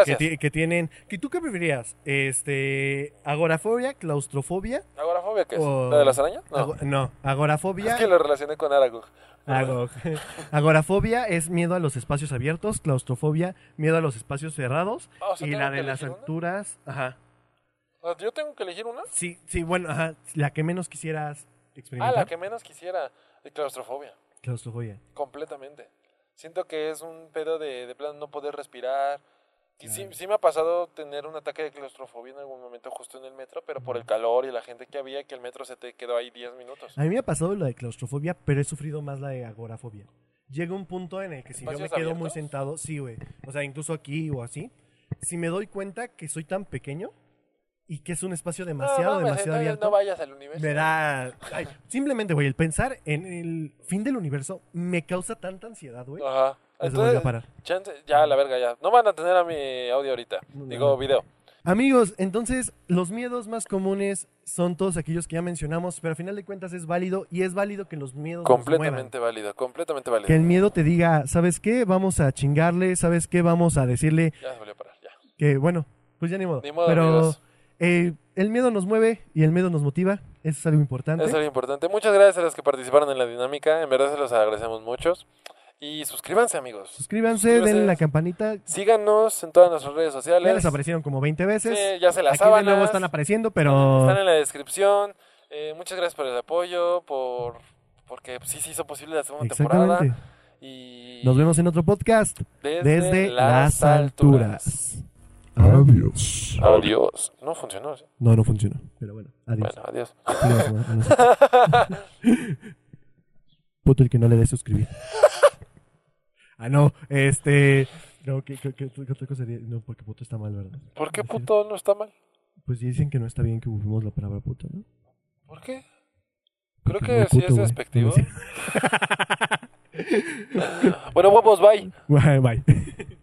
que, tienen... ¿que ¿Tú qué preferirías? Este, agorafobia, claustrofobia... ¿Agorafobia qué es? O- ¿La de las arañas? No. Ago- no, agorafobia... Es que lo relacioné con Aragog. Ago- [LAUGHS] Agorafobia es miedo a los espacios abiertos, claustrofobia, miedo a los espacios cerrados Ah, o sea, y ¿tengo la de las alturas, ajá. Ah, ¿Yo tengo que elegir una? Sí, sí, bueno, ajá, la que menos quisieras Ah, experimentar. la que menos quisiera. De claustrofobia. Claustrofobia. Completamente. Siento que es un pedo de, de plano no poder respirar. Y sí, sí me ha pasado tener un ataque de claustrofobia en algún momento justo en el metro, pero por el calor y la gente que había, que el metro se te quedó ahí 10 minutos. A mí me ha pasado la de claustrofobia, pero he sufrido más la de agorafobia. Llega un punto en el que si yo me ¿Espacios quedo muy sentado, sí, güey. O sea, incluso aquí o así, si me doy cuenta que soy tan pequeño y que es un espacio demasiado, no, mames, demasiado abierto. no vayas al universo. Me da. ay, simplemente, güey, el pensar en el fin del universo me causa tanta ansiedad, güey. Ajá. Entonces, parar. chance, ya, la verga, ya. No van a tener a mi audio ahorita. No, Digo, no. video. Amigos, entonces los miedos más comunes son todos aquellos que ya mencionamos, pero a final de cuentas es válido y es válido que los miedos nos. Completamente válido, completamente válido. Que el miedo te diga, ¿sabes qué? Vamos a chingarle, ¿sabes qué? Vamos a decirle Ya se volvió a parar, ya. que, bueno, pues ya ni modo. Ni modo, pero amigos. Eh, el miedo nos mueve y el miedo nos motiva, eso es algo importante. Es algo importante. Muchas gracias a los que participaron en la dinámica. En verdad se los agradecemos muchos. Y suscríbanse, amigos. Suscríbanse, Suscríbanse. denle la campanita. Síganos en todas nuestras redes Ya sociales. les aparecieron como 20 veces. Sí, ya se las Aquí de nuevo sábanas. están apareciendo, pero Están en la descripción. Eh, muchas gracias por el apoyo, por porque sí se hizo posible la segunda temporada. Y Nos vemos en otro podcast desde, desde las alturas. Adiós. Adiós. No funcionó. ¿sí? No, no funcionó. Pero bueno, adiós. Bueno, adiós. [LAUGHS] Puto el que no le dé suscribir. ah, no, este. No, ¿qué, qué, qué- qué otra cosa sería? No, porque puto está mal, ¿verdad? ¿Por qué puto no está mal? Pues dicen que no está bien que usemos la palabra puto, ¿no? ¿Por qué? Creo Porque que sí puto, es despectivo. [LAUGHS] Bueno, huevos, bye. Bye. bye.